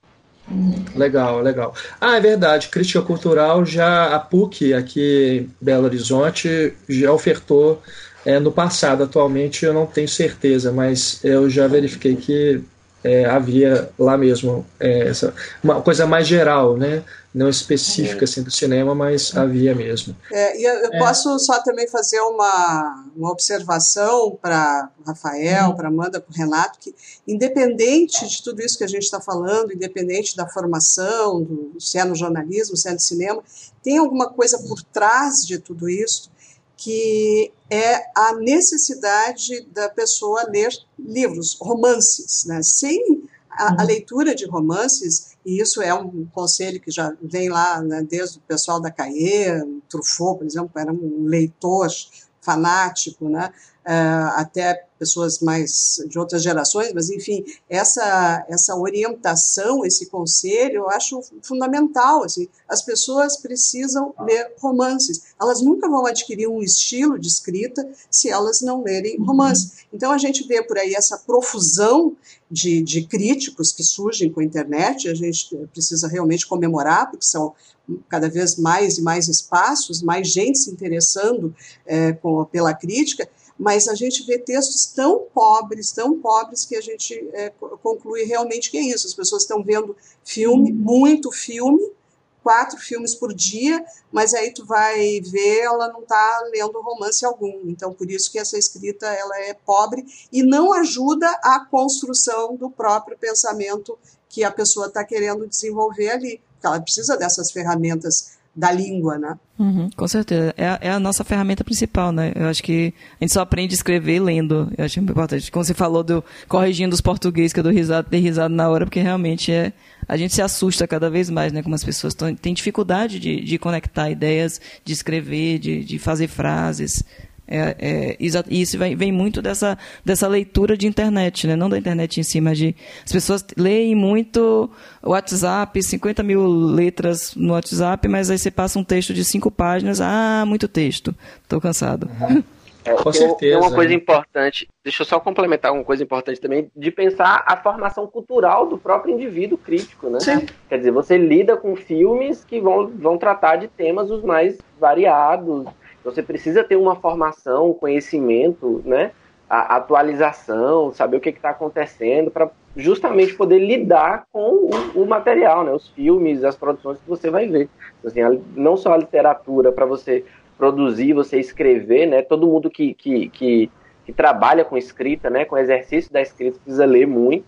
B: Legal, legal. Ah, é verdade, crítica cultural já a PUC aqui em Belo Horizonte já ofertou é, no passado. Atualmente eu não tenho certeza, mas eu já verifiquei que é, havia lá mesmo é, essa, uma coisa mais geral, né? não específica assim, do cinema, mas havia mesmo.
C: É, e eu, eu é. posso só também fazer uma, uma observação para Rafael, uhum. para Amanda, para Renato, que independente de tudo isso que a gente está falando, independente da formação, do, se é no jornalismo, se é no cinema, tem alguma coisa por trás de tudo isso que é a necessidade da pessoa ler livros, romances, né? Sem a, a, uhum. leitura de romances, e isso é um conselho que já vem lá né, desde o pessoal da Caê, Truffaut, por exemplo, era um leitor fanático, né? Uh, até pessoas mais de outras gerações, mas enfim, essa essa orientação, esse conselho, eu acho fundamental. Assim, as pessoas precisam ler romances. Elas nunca vão adquirir um estilo de escrita se elas não lerem uhum. romances. Então a gente vê por aí essa profusão de, de críticos que surgem com a internet. A gente precisa realmente comemorar, porque são cada vez mais e mais espaços, mais gente se interessando é, com, pela crítica mas a gente vê textos tão pobres, tão pobres, que a gente é, conclui realmente que é isso. As pessoas estão vendo filme, muito filme, quatro filmes por dia, mas aí tu vai ver, ela não está lendo romance algum. Então, por isso que essa escrita ela é pobre e não ajuda a construção do próprio pensamento que a pessoa está querendo desenvolver ali. Porque ela precisa dessas ferramentas da língua, né?
A: Uhum, com certeza. É, é, a nossa ferramenta principal, né? Eu acho que a gente só aprende a escrever lendo. Eu acho importante. Como você falou do corrigindo os portugueses, que eu dou risada, dei risada na hora, porque realmente é. A gente se assusta cada vez mais, né? Como as pessoas tão, têm dificuldade de, de conectar ideias, de escrever, de, de fazer frases. É, é, isso vem, vem, muito dessa, dessa leitura de internet, né? não da internet em si, mas de. As pessoas leem muito WhatsApp, 50 mil letras no WhatsApp, mas aí você passa um texto de cinco páginas, ah, muito texto, estou cansado.
D: Uhum. É, Com certeza. Tem uma coisa importante, deixa eu só complementar uma coisa importante também, de pensar a formação cultural do próprio indivíduo crítico, né? Sim. Quer dizer, você lida com filmes que vão, vão tratar de temas os mais variados, você precisa ter uma formação, conhecimento, né? A atualização, saber o que está acontecendo, para justamente poder lidar com o, o, material, né? Os filmes, as produções que você vai ver. Assim, não só a literatura para você produzir, você escrever, né? Todo mundo que, que, que, que trabalha com escrita, né? Com exercício da escrita precisa ler muito,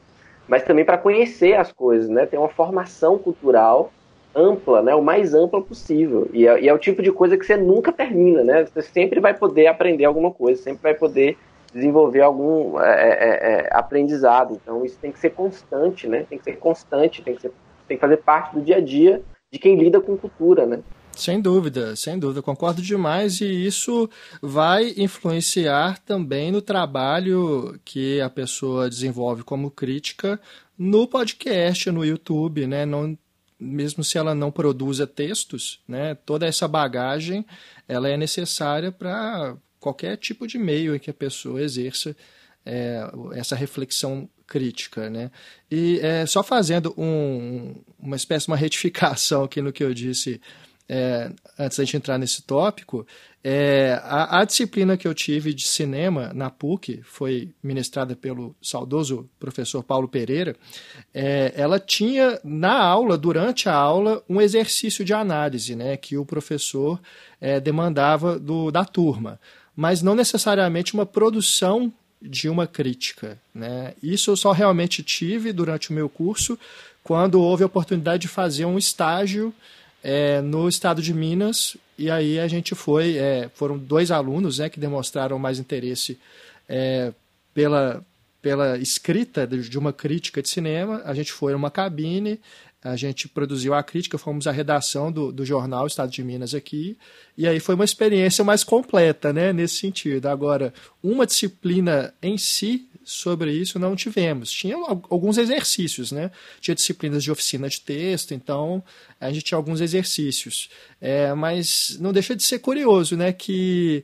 D: mas também para conhecer as coisas, né? Ter uma formação cultural ampla, né, o mais ampla possível. E é, e é, o tipo de coisa que você nunca termina, né? Você sempre vai poder aprender alguma coisa, sempre vai poder desenvolver algum é, é, é, é aprendizado. Então isso tem que ser constante, né? Tem que ser constante, tem que, ser, tem que fazer parte do dia a dia de quem lida com cultura, né?
B: Sem dúvida, sem dúvida, concordo demais e isso vai influenciar também no trabalho que a pessoa desenvolve como crítica no podcast, no YouTube, né? Não mesmo se ela não produza textos, né, toda essa bagagem ela é necessária para qualquer tipo de meio em que a pessoa exerça é, essa reflexão crítica, né? E é, só fazendo um, uma espécie de uma retificação aqui no que eu disse é, antes da gente entrar nesse tópico, é, a, a, disciplina que eu tive de cinema na PUC, foi ministrada pelo saudoso professor Paulo Pereira, é, ela tinha na aula, durante a aula, um exercício de análise né, que o professor é, demandava do, da turma, mas não necessariamente uma produção de uma crítica. Né? Isso eu só realmente tive durante o meu curso, quando houve a oportunidade de fazer um estágio é, no estado de Minas, e aí a gente foi, é, foram dois alunos né, que demonstraram mais interesse é, pela, pela escrita de uma crítica de cinema, a gente foi numa cabine, a gente produziu a crítica, fomos à redação do, do jornal Estado de Minas aqui, e aí foi uma experiência mais completa, né, nesse sentido. Agora, uma disciplina em si, sobre isso não tivemos. Tinha alguns exercícios, né? Tinha disciplinas de oficina de texto, então a gente tinha alguns exercícios. É, mas não deixa de ser curioso, né? Que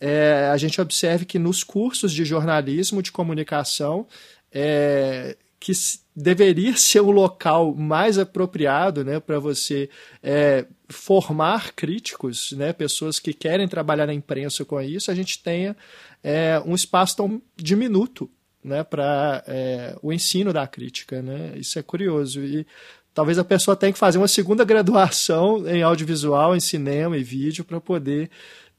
B: é, a gente observe que nos cursos de jornalismo, de comunicação, é, que deveria ser o local mais apropriado né, para você é, formar críticos, né, pessoas que querem trabalhar na imprensa com isso, a gente tenha é, um espaço tão diminuto né, para é, o ensino da crítica. Né? Isso é curioso. E talvez a pessoa tenha que fazer uma segunda graduação em audiovisual, em cinema e vídeo para poder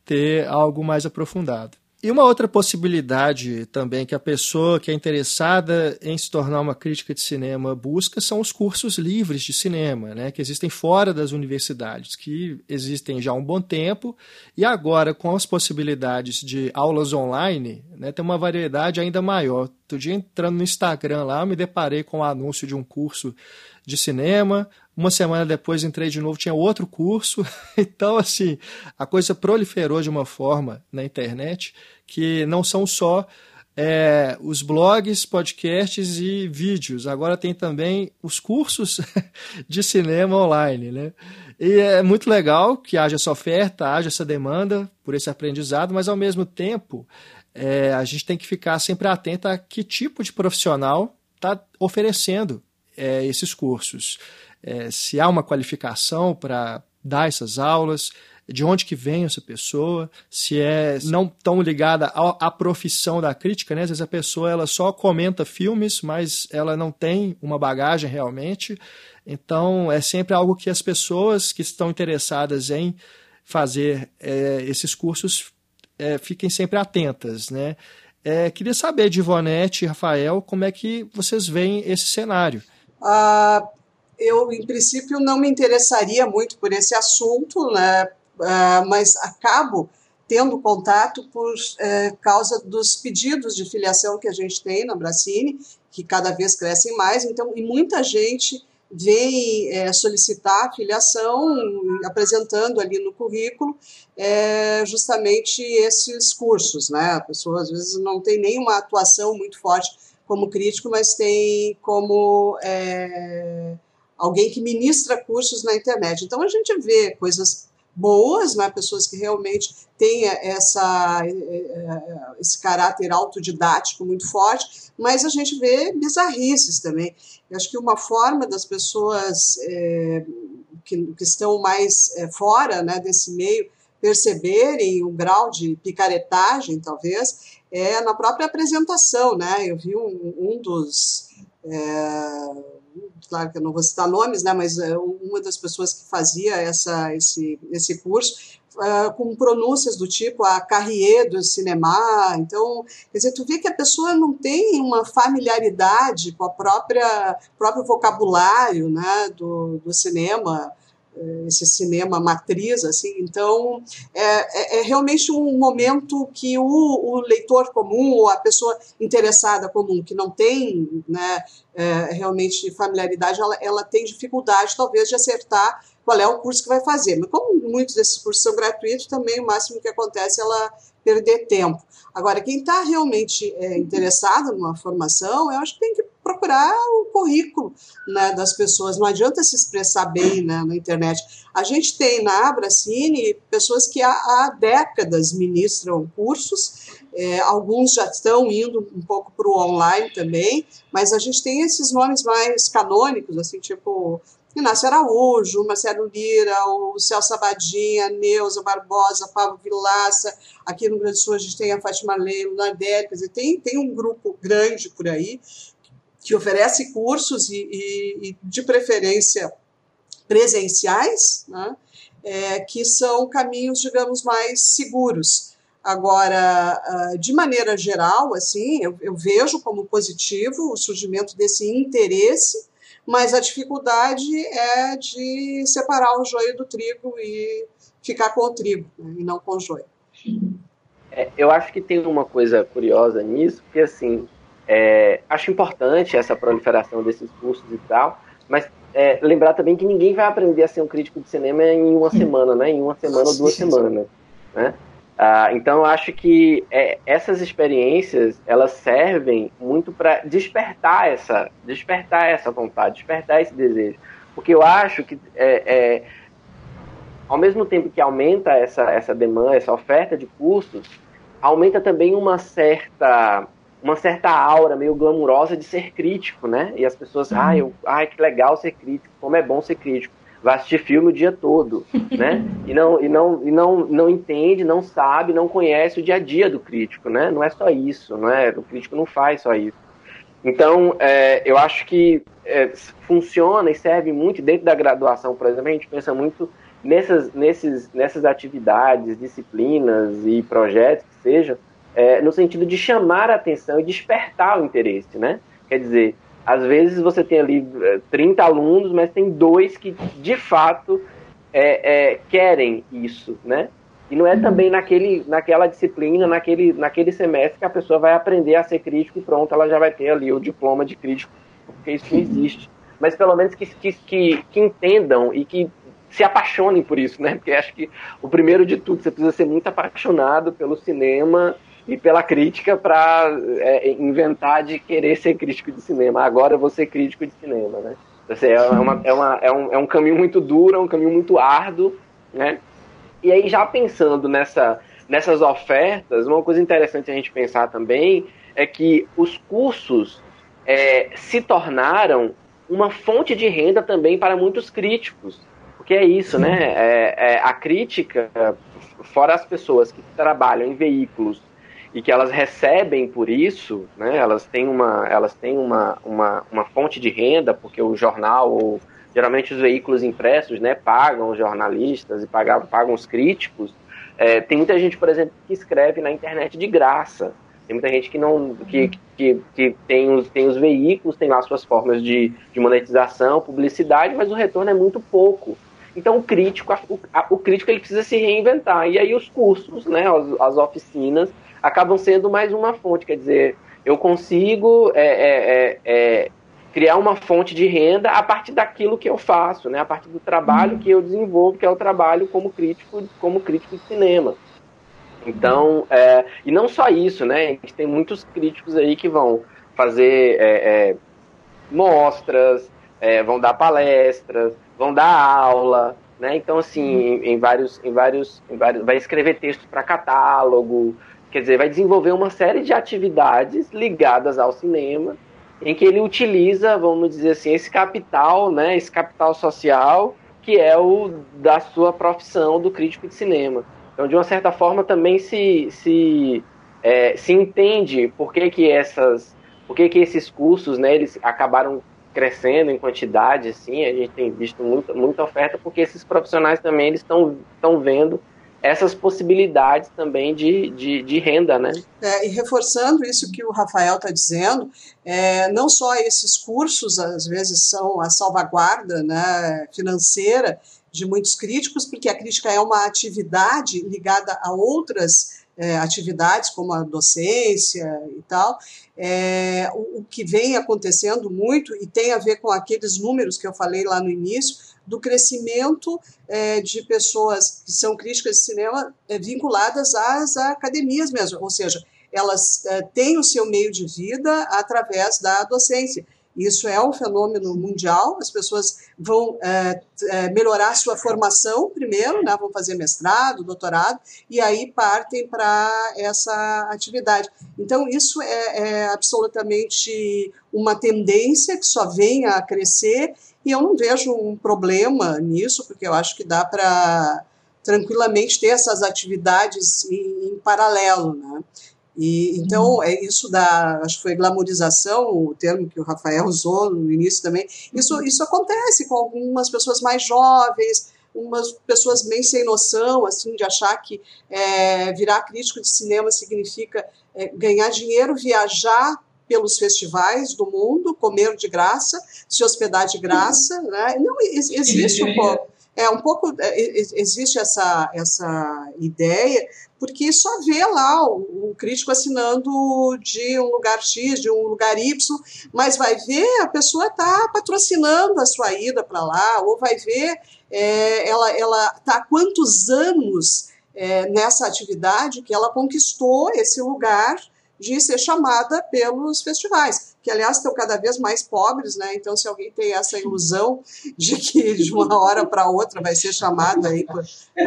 B: ter algo mais aprofundado. E uma outra possibilidade também que a pessoa que é interessada em se tornar uma crítica de cinema busca são os cursos livres de cinema, né, que existem fora das universidades, que existem já há um bom tempo, e agora com as possibilidades de aulas online, né, tem uma variedade ainda maior. Outro dia entrando no Instagram lá, eu me deparei com o anúncio de um curso de cinema, uma semana depois entrei de novo, tinha outro curso. Então, assim, a coisa proliferou de uma forma na internet que não são só é, os blogs, podcasts e vídeos. Agora tem também os cursos de cinema online, né? E é muito legal que haja essa oferta, haja essa demanda por esse aprendizado, mas ao mesmo tempo é, a gente tem que ficar sempre atento a que tipo de profissional está oferecendo é, esses cursos é, se há uma qualificação para dar essas aulas, de onde que vem essa pessoa, se é não tão ligada à, à, profissão da crítica, né? Às vezes a pessoa ela só comenta filmes, mas ela não tem uma bagagem realmente. Então é sempre algo que as pessoas que estão interessadas em fazer é, esses cursos é, fiquem sempre atentas, né? É, queria saber de Ivonete e Rafael como é que vocês veem esse cenário.
C: Uh, eu, em princípio, não me interessaria muito por esse assunto, né? Uh, mas acabo tendo contato por uh, causa dos pedidos de filiação que a gente tem na Bracine, que cada vez crescem mais, então, e muita gente vem é, solicitar filiação, apresentando ali no currículo é, justamente esses cursos, né? A pessoa às vezes não tem nenhuma atuação muito forte como crítico, mas tem como é, alguém que ministra cursos na internet. Então a gente vê coisas boas, né, pessoas que realmente têm essa, eh, eh, esse caráter autodidático muito forte, mas a gente vê bizarrices também. Eu acho que uma forma das pessoas é, que, que, estão mais é, fora né, desse meio perceberem o grau de picaretagem, talvez, é na própria apresentação. Né? Eu vi um, um dos. É, claro que eu não vou citar nomes, né, mas uh, uma das pessoas que fazia essa, esse, esse curso, uh, com pronúncias do tipo a Carrier do cinema, então, quer dizer, tu vê que a pessoa não tem uma familiaridade com a própria próprio vocabulário, né, do, do cinema, eh, esse cinema matriz, assim, então é, é, é, realmente um momento que o, o, leitor comum ou a pessoa interessada comum que não tem né, é, realmente familiaridade, ela, ela tem dificuldade talvez de acertar qual é o curso que vai fazer. Mas como muitos desses cursos são gratuitos, também o máximo que acontece é ela perder tempo. Agora, quem está realmente é, interessado numa formação, eu acho que tem que procurar o currículo né, das pessoas. Não adianta se expressar bem né, na internet. A gente tem na Abracine pessoas que há, há décadas ministram cursos, é, alguns já estão indo um pouco para o online também, mas a gente tem esses nomes mais canônicos, assim, tipo Inácio Araújo, Marcelo Lira, o Celso Sabadinha, Neuza Barbosa, Pablo Vilaça, aqui no Grande Sul a gente tem a Fátima Leilo, Nardelli, tem, tem um grupo grande por aí que oferece cursos e, e, e de preferência presenciais, né, é, que são caminhos, digamos, mais seguros. Agora, ah, de maneira geral, assim, eu, eu vejo como positivo o surgimento desse interesse mas a dificuldade é de separar o joio do trigo e ficar com o trigo, né, e não com o joio.
D: É, eu acho que tem uma coisa curiosa nisso, porque assim, é, acho importante essa proliferação desses cursos e tal, mas é, lembrar também que ninguém vai aprender a ser um crítico de cinema em uma semana, né? Em uma semana ou duas semanas, né? Uh, então acho que é, essas experiências elas servem muito para despertar essa, despertar essa vontade, despertar esse desejo, porque eu acho que é, é, ao mesmo tempo que aumenta essa, essa demanda, essa oferta de cursos, aumenta também uma certa uma certa aura meio glamurosa de ser crítico, né? E as pessoas, ah, eu, ai, que legal ser crítico, como é bom ser crítico vai assistir filme o dia todo, né? E não e não e não não entende, não sabe, não conhece o dia a dia do crítico, né? Não é só isso, não é? O crítico não faz só isso. Então, é, eu acho que é, funciona e serve muito dentro da graduação, por exemplo, a gente pensa muito nessas, nesses, nessas atividades, disciplinas e projetos que sejam, é, no sentido de chamar a atenção e despertar o interesse, né? Quer dizer, às vezes você tem ali 30 eh, alunos, mas tem dois que de fato é, é, querem isso, né? E não é uhum. também naquele, naquela disciplina, naquele, naquele semestre que a pessoa vai aprender a ser crítico e pronto, ela já vai ter ali o diploma de crítico, porque isso não existe. Mas pelo menos que, que, que, que entendam e que se apaixonem por isso, né? Porque acho que o primeiro de tudo, você precisa ser muito apaixonado pelo cinema e pela crítica para é, inventar de querer ser crítico de cinema. Agora eu vou ser crítico de cinema, né? Assim, é, uma, é, uma, é, um, é um caminho muito duro, é um caminho muito árduo, né? E aí, já pensando nessa, nessas ofertas, uma coisa interessante a gente pensar também é que os cursos é, se tornaram uma fonte de renda também para muitos críticos. Porque é isso, né? É, é, a crítica, fora as pessoas que trabalham em veículos e que elas recebem por isso, né? Elas têm uma, elas têm uma, uma, uma fonte de renda porque o jornal ou geralmente os veículos impressos, né, pagam os jornalistas e pagam, pagam os críticos. É, tem muita gente, por exemplo, que escreve na internet de graça. Tem muita gente que não que, que, que tem, os, tem os veículos, tem lá suas formas de, de monetização, publicidade, mas o retorno é muito pouco. Então o crítico, o, o crítico ele precisa se reinventar. E aí os cursos, né, as, as oficinas, acabam sendo mais uma fonte. Quer dizer, eu consigo é, é, é, é, criar uma fonte de renda a partir daquilo que eu faço, né? a partir do trabalho que eu desenvolvo, que é o trabalho como crítico, como crítico de cinema. Então, é, e não só isso, né? A gente tem muitos críticos aí que vão fazer é, mostras, vão dar palestras, vão dar aula, né? Então, assim, em, em, vários, em, vários, em vários, vai escrever texto para catálogo, Quer dizer, vai desenvolver uma série de atividades ligadas ao cinema, em que ele utiliza, vamos dizer assim, esse capital, né, esse capital social, que é o da sua profissão do crítico de cinema. Então, de uma certa forma, também se, se, é, se entende por que, que essas, por que, que esses cursos, né, eles acabaram crescendo em quantidade, assim, a gente tem visto muita, muita oferta, porque esses profissionais também eles estão vendo essas possibilidades também de, de, de renda, né?
C: É, e reforçando isso que o Rafael está dizendo, é, não só esses cursos, às vezes, são a salvaguarda né, financeira de muitos críticos, porque a crítica é uma atividade ligada a outras é, atividades, como a docência e tal, é, o, o, que vem acontecendo muito, e tem a ver com aqueles números que eu falei lá no início, do crescimento é, de pessoas que são críticas de cinema é, vinculadas às academias mesmo, ou seja, elas é, têm o seu meio de vida através da docência. Isso é um fenômeno mundial. As pessoas vão é, é, melhorar sua formação primeiro, né, vão fazer mestrado, doutorado, e aí partem para essa atividade. Então, isso é, é absolutamente uma tendência que só vem a crescer e eu não vejo um problema nisso, porque eu acho que dá para tranquilamente ter essas atividades em, em paralelo, né? E, então, uhum. é isso da, acho que foi glamorização, o termo que o Rafael usou no início também, isso, uhum. isso acontece com algumas pessoas mais jovens, umas pessoas bem sem noção, assim, de achar que é, virar crítico de cinema significa é, ganhar dinheiro, viajar pelos festivais do mundo, comer de graça, se hospedar de graça, né? Não existe um pouco, é um pouco é, existe essa essa ideia porque só vê lá o, o, crítico assinando de um lugar X, de um lugar Y, mas vai ver a pessoa está patrocinando a sua ida para lá, ou vai ver é, ela ela está quantos anos é, nessa atividade que ela conquistou esse lugar de ser chamada pelos festivais, que aliás estão cada vez mais pobres, né? Então, se alguém tem essa ilusão de que de uma hora para outra vai ser chamada aí para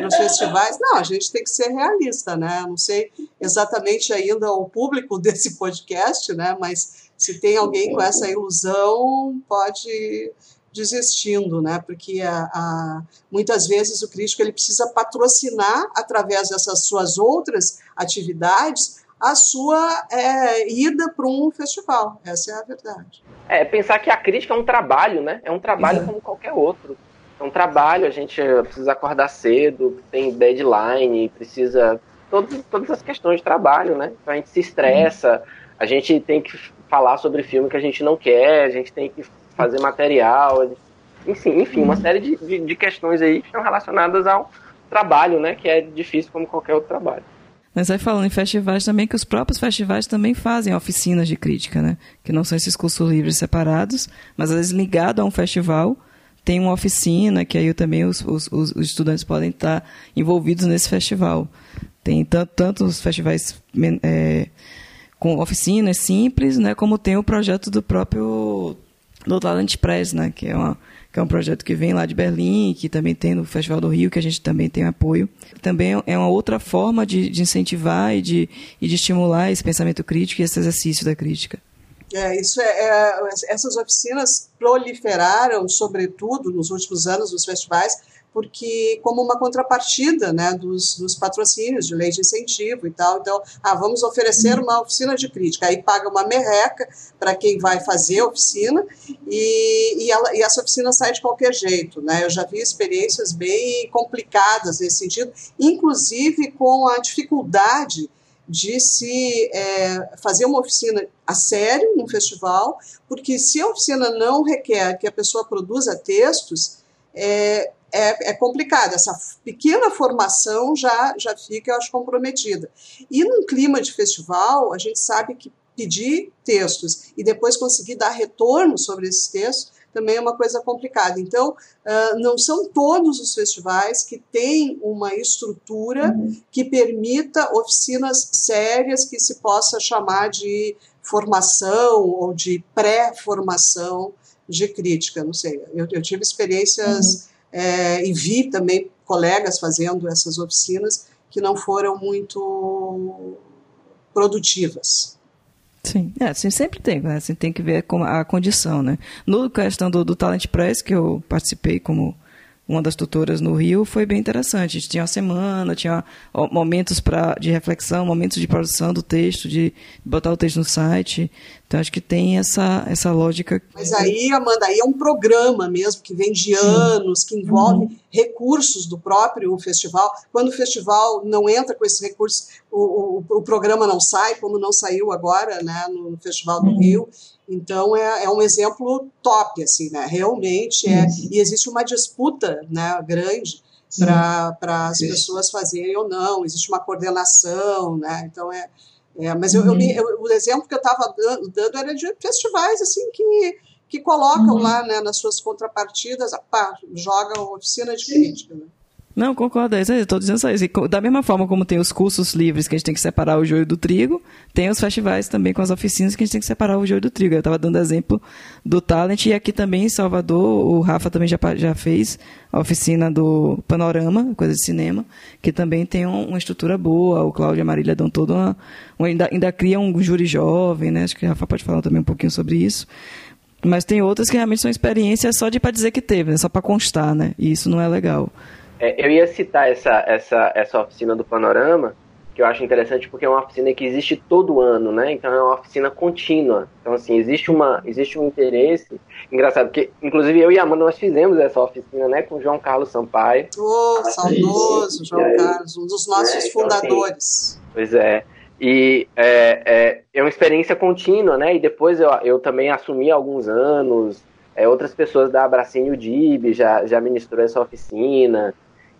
C: os festivais, não, a gente tem que ser realista, né? Não sei exatamente ainda o público desse podcast, né? Mas se tem alguém com essa ilusão, pode desistindo, né? Porque a, a, muitas vezes o crítico ele precisa patrocinar através dessas suas outras atividades a sua é, ida para um festival. Essa é a verdade.
D: É, pensar que a crítica é um trabalho, né? É um trabalho uhum. como qualquer outro. É um trabalho, a gente precisa acordar cedo, tem deadline, precisa. Todas, todas as questões de trabalho, né? Então a gente se estressa, a gente tem que falar sobre filme que a gente não quer, a gente tem que fazer material, enfim, enfim uma série de, de, de questões aí que estão relacionadas ao trabalho, né? Que é difícil como qualquer outro trabalho.
A: Mas aí falando em festivais também, que os próprios festivais também fazem oficinas de crítica, né? Que não são esses cursos livres separados, mas às vezes ligado a um festival, tem uma oficina que aí também os, os, os estudantes podem estar envolvidos nesse festival. Tem tanto, tanto os festivais é, com oficinas simples, né? Como tem o projeto do próprio do Talent Press, né? Que é uma que é um projeto que vem lá de Berlim, que também tem no Festival do Rio, que a gente também tem apoio. Também é uma outra forma de, de incentivar e de, e de estimular esse pensamento crítico e esse exercício da crítica.
C: É, isso é, é, essas oficinas proliferaram, sobretudo nos últimos anos, nos festivais, porque como uma contrapartida né, dos, dos, patrocínios de lei de incentivo e tal. Então, ah, vamos oferecer uma oficina de crítica. Aí paga uma merreca para quem vai fazer a oficina e, e, ela, e, essa oficina sai de qualquer jeito. Né? Eu já vi experiências bem complicadas nesse sentido, inclusive com a dificuldade de se é, fazer uma oficina a sério num festival, porque se a oficina não requer que a pessoa produza textos, é, é, é, complicado. Essa pequena formação já, já fica, eu acho, comprometida. E num clima de festival, a gente sabe que pedir textos e depois conseguir dar retorno sobre esses textos também é uma coisa complicada. Então, uh, não são todos os festivais que têm uma estrutura uhum. que permita oficinas sérias que se possa chamar de formação ou de pré-formação de crítica. Não sei, eu, eu tive experiências. Uhum é, e vi também colegas fazendo essas oficinas que não foram muito produtivas.
A: Sim, é, assim, sempre tem, né? Assim, tem que ver com a condição, né? No questão do, do Talent Press, que eu participei como uma das tutoras no Rio, foi bem interessante. A gente tinha uma semana, tinha momentos pra, de reflexão, momentos de produção do texto, de botar o texto no site. Então, acho que tem essa, essa lógica.
C: Mas aí, Amanda, aí é um programa mesmo, que vem de anos, que envolve uhum. recursos do próprio festival. Quando o festival não entra com esses recursos, o, o, o programa não sai, como não saiu agora né, no Festival do uhum. Rio. Então é, é um exemplo top, assim, né? Realmente é. E existe uma disputa né, grande para as pessoas fazerem ou não, existe uma coordenação, né? Então é. é mas eu, eu, eu, o exemplo que eu estava dando, dando, era de festivais assim que, que colocam uhum. lá né, nas suas contrapartidas, pá, jogam oficina de crítica. Né?
A: Não, concordo. É Estou dizendo só isso. Da mesma forma como tem os cursos livres que a gente tem que separar o joio do trigo, tem os festivais também com as oficinas que a gente tem que separar o joio do trigo. Eu estava dando exemplo do Talent e aqui também em Salvador, o Rafa também já, já fez a oficina do Panorama, coisa de cinema, que também tem um, uma estrutura boa. O Cláudio e a Marília dão toda uma. uma ainda, ainda cria um júri jovem, né? Acho que o Rafa pode falar também um pouquinho sobre isso. Mas tem outras que realmente são experiências só de para dizer que teve, né? só para constar, né? E isso não é legal.
D: É, eu ia citar essa, essa, essa oficina do Panorama, que eu acho interessante porque é uma oficina que existe todo ano, né? Então é uma oficina contínua. Então, assim, existe, uma, existe um interesse. Engraçado, porque, inclusive, eu e a Amanda nós fizemos essa oficina, né, com o João Carlos Sampaio.
C: Oh, saudoso João é, Carlos, um dos nossos é, então, fundadores. Assim,
D: pois é. E é, é, é, uma experiência contínua, né? E depois eu, eu também assumi alguns anos. É, outras pessoas da Abracinho Dib já, já ministrou essa oficina.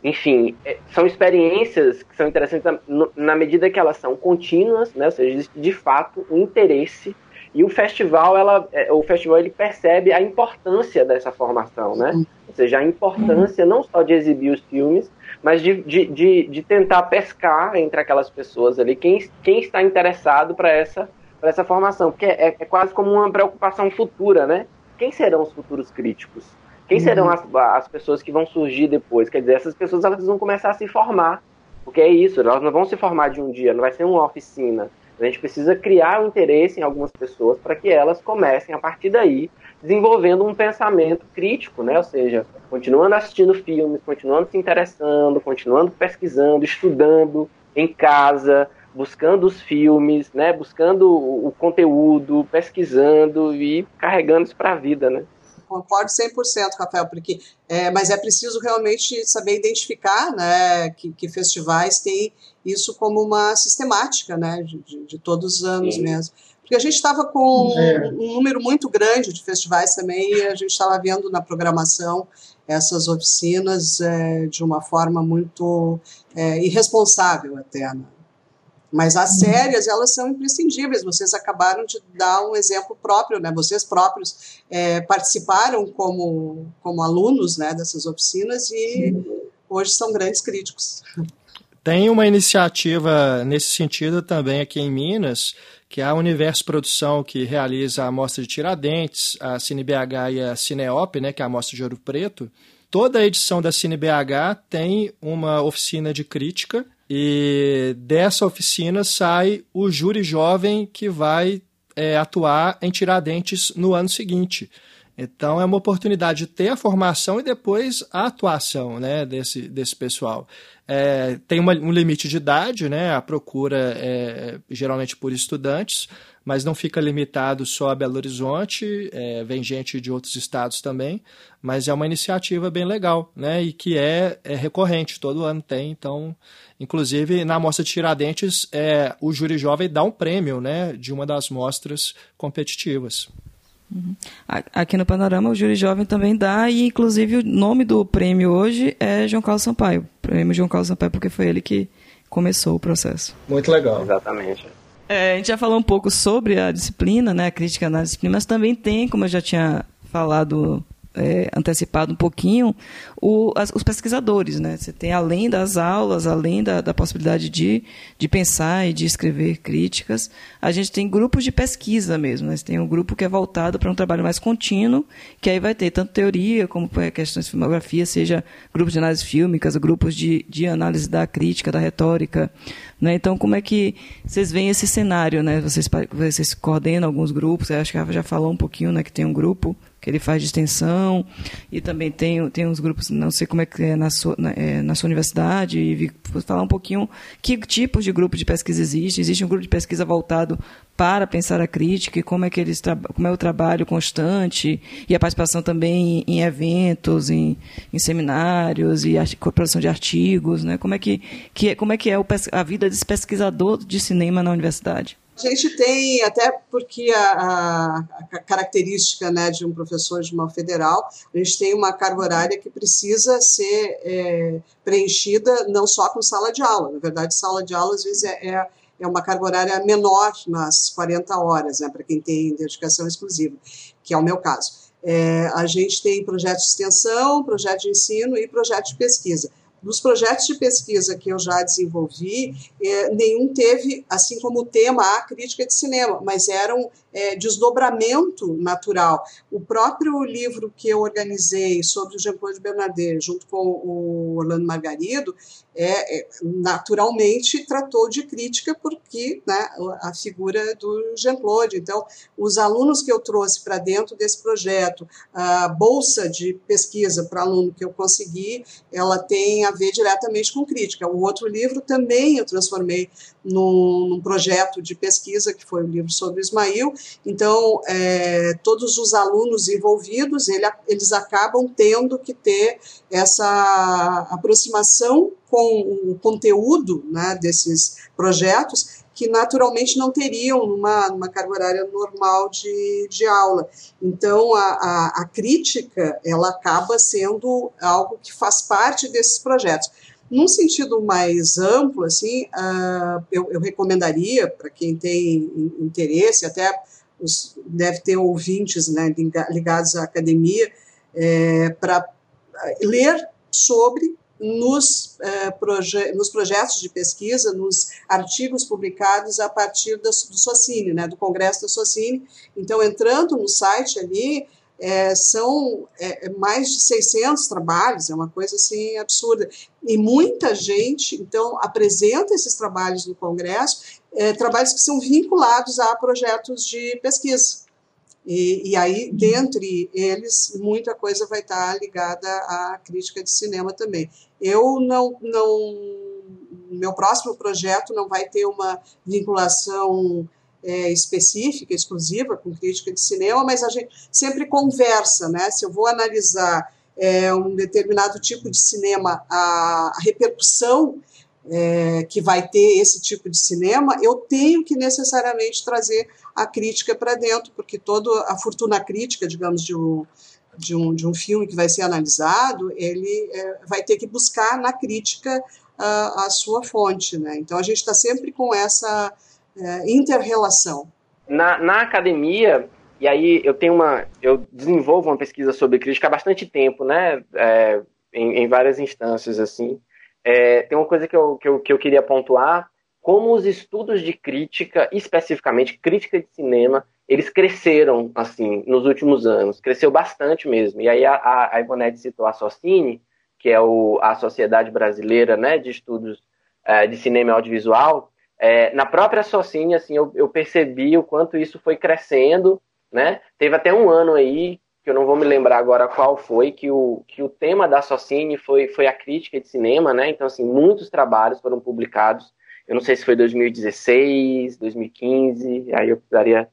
D: Enfim, é, são experiências que são interessantes na, na medida que elas são contínuas, né? ou seja, existe de fato um interesse E o festival, ela, é, o festival ele percebe a importância dessa formação, né? Ou seja, a importância não só de exibir os filmes, mas de, de, de, de tentar pescar entre aquelas pessoas ali quem, quem está interessado para essa, essa formação. Porque é, é quase como uma preocupação futura, né? Quem serão os futuros críticos? Quem serão as, as pessoas que vão surgir depois? Quer dizer, essas pessoas elas vão começar a se formar. Porque é isso, elas não vão se formar de um dia, não vai ser uma oficina. A gente precisa criar um interesse em algumas pessoas para que elas comecem, a partir daí, desenvolvendo um pensamento crítico, né? Ou seja, continuando assistindo filmes, continuando se interessando, continuando pesquisando, estudando em casa, buscando os filmes, né? Buscando o conteúdo, pesquisando e carregando isso para a vida, né?
C: Concordo 100%, Rafael, porque, é, mas é preciso realmente saber identificar né, que, que festivais têm isso como uma sistemática né, de, de, de todos os anos Sim. mesmo. Porque a gente estava com é. um número muito grande de festivais também e a gente estava vendo na programação essas oficinas é, de uma forma muito é, irresponsável até. Né? Mas as sérias, elas são imprescindíveis. Vocês acabaram de dar um exemplo próprio, né? Vocês próprios é, participaram como, como alunos né, dessas oficinas e hoje são grandes críticos.
B: Tem uma iniciativa nesse sentido também aqui em Minas, que é a Universo Produção, que realiza a Mostra de Tiradentes, a CineBH e a Cineop, né, que é a Mostra de Ouro Preto. Toda edição da CineBH tem uma oficina de crítica e dessa oficina sai o júri jovem que vai é, atuar em Tiradentes no ano seguinte. Então é uma oportunidade de ter a formação e depois a atuação né, desse, desse pessoal. É, tem uma, um limite de idade, né, a procura é geralmente por estudantes, mas não fica limitado só a Belo Horizonte, é, vem gente de outros estados também, mas é uma iniciativa bem legal, né, e que é, é recorrente, todo ano tem, então, inclusive na Mostra de Tiradentes, é, o Júri Jovem dá um prêmio, né, de uma das mostras competitivas.
A: Uhum. Aqui no Panorama, o Júri Jovem também dá, e inclusive o nome do prêmio hoje é João Carlos Sampaio. Prêmio João Carlos Sampaio, porque foi ele que começou o processo.
B: Muito legal.
D: Exatamente.
A: É, a gente já falou um pouco sobre a disciplina, né, a crítica na disciplina, mas também tem, como eu já tinha falado é, antecipado um pouquinho, o, as, os pesquisadores. Né? Você tem, além das aulas, além da, da, possibilidade de, de pensar e de escrever críticas, a gente tem grupos de pesquisa mesmo. Né? Você tem um grupo que é voltado para um trabalho mais contínuo, que aí vai ter tanto teoria como questões de filmografia, seja grupos de análise fílmicas, grupos de, de análise da crítica, da retórica. Né? Então, como é que vocês veem esse cenário? Né? Vocês, vocês coordenam alguns grupos, acho que a Rafa já falou um pouquinho né, que tem um grupo que ele faz de extensão, e também tem, tem uns grupos, não sei como é que é na sua, na, é, na sua universidade, e falar um pouquinho que tipos de grupo de pesquisa existe. Existe um grupo de pesquisa voltado para pensar a crítica e como é que eles como é o trabalho constante e a participação também em, eventos, em, em, seminários e a produção de artigos, né? Como é que, que como é que é a vida desse pesquisador de cinema na universidade?
C: A gente tem, até porque a, a, característica né, de um professor de uma federal, a gente tem uma carga horária que precisa ser é, preenchida não só com sala de aula. Na verdade, sala de aula, às vezes, é, é, é uma carga horária menor nas 40 horas, né, para quem tem dedicação exclusiva, que é o meu caso. É, a gente tem projeto de extensão, projeto de ensino e projeto de pesquisa. Dos projetos de pesquisa que eu já desenvolvi, é, nenhum teve, assim como tema, a crítica de cinema, mas eram é, desdobramento natural. O próprio livro que eu organizei sobre o Jean-Claude Bernardet, junto com o Orlando Margarido, é, é, naturalmente tratou de crítica porque né, a figura do Jean-Claude. Então, os alunos que eu trouxe para dentro desse projeto, a bolsa de pesquisa para aluno que eu consegui, ela tem a ver diretamente com crítica. O outro livro também eu transformei num, num projeto de pesquisa, que foi o um livro sobre Ismail. Então, é, todos os alunos envolvidos, ele, eles acabam tendo que ter essa aproximação com o conteúdo né, desses projetos que naturalmente não teriam numa, numa carga horária normal de, de aula. Então, a, a, a crítica, ela acaba sendo algo que faz parte desses projetos. Num sentido mais amplo, assim, uh, eu, eu, recomendaria para quem tem interesse, até os, deve ter ouvintes né, ligados à academia, é, para ler sobre nos, eh, proje nos projetos de pesquisa, nos artigos publicados a partir do, do Socine, né, do Congresso da Socine. Então, entrando no site ali, é, são é, mais de 600 trabalhos, é uma coisa assim absurda. E muita gente, então, apresenta esses trabalhos no Congresso, é, trabalhos que são vinculados a projetos de pesquisa. E, e, aí, dentre eles, muita coisa vai estar ligada à crítica de cinema também. Eu não, não meu próximo projeto não vai ter uma vinculação é, específica, exclusiva com crítica de cinema, mas a gente sempre conversa, né? Se eu vou analisar é, um determinado tipo de cinema, a, a repercussão é, que vai ter esse tipo de cinema, eu tenho que necessariamente trazer a crítica para dentro, porque toda a fortuna crítica, digamos, de um, de um, de um filme que vai ser analisado, ele é, vai ter que buscar na crítica a, a sua fonte. Né? Então a gente está sempre com essa é, inter-relação.
D: Na, na academia, e aí eu tenho uma. Eu desenvolvo uma pesquisa sobre crítica há bastante tempo, né? É, em, em várias instâncias, assim. É, tem uma coisa que eu, que, eu, que eu queria pontuar, como os estudos de crítica, especificamente crítica de cinema, eles cresceram, assim, nos últimos anos. Cresceu bastante mesmo. E aí a, a, Ivonete citou a Socine, que é o, a Sociedade Brasileira né, de Estudos é, de Cinema e Audiovisual. É, na própria Socine, assim, eu, eu percebi o quanto isso foi crescendo, né? Teve até um ano aí que eu não vou me lembrar agora qual foi, que o, que o tema da Socine foi, foi a crítica de cinema, né? Então, assim, muitos trabalhos foram publicados. Eu não sei se foi 2016, 2015, aí eu precisaria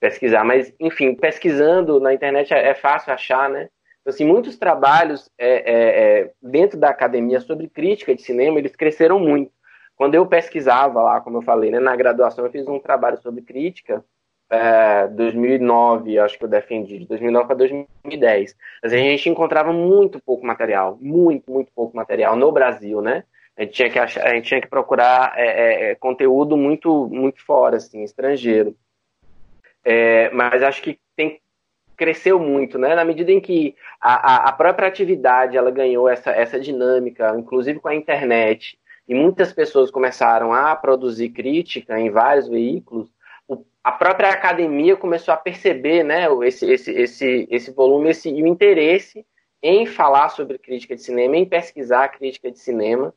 D: pesquisar. Mas, enfim, pesquisando na internet é, é fácil achar, né? Então, assim, muitos trabalhos é, é, é dentro da academia sobre crítica de cinema, eles cresceram muito. Quando eu pesquisava lá, como eu falei, né, na graduação eu fiz um trabalho sobre crítica, é, 2009, acho que eu defendi, de 2009 para 2010. Mas a gente encontrava muito pouco material, muito, muito pouco material no Brasil, né? A gente tinha que, achar, a gente tinha que procurar é, é, é conteúdo muito, muito fora, assim, estrangeiro. É, mas acho que tem cresceu muito, né? Na medida em que a, a, própria atividade ela ganhou essa, essa dinâmica, inclusive com a internet, e muitas pessoas começaram a produzir crítica em vários veículos, a própria academia começou a perceber né, esse, esse, esse, esse volume esse, e o interesse em falar sobre crítica de cinema, em pesquisar crítica de cinema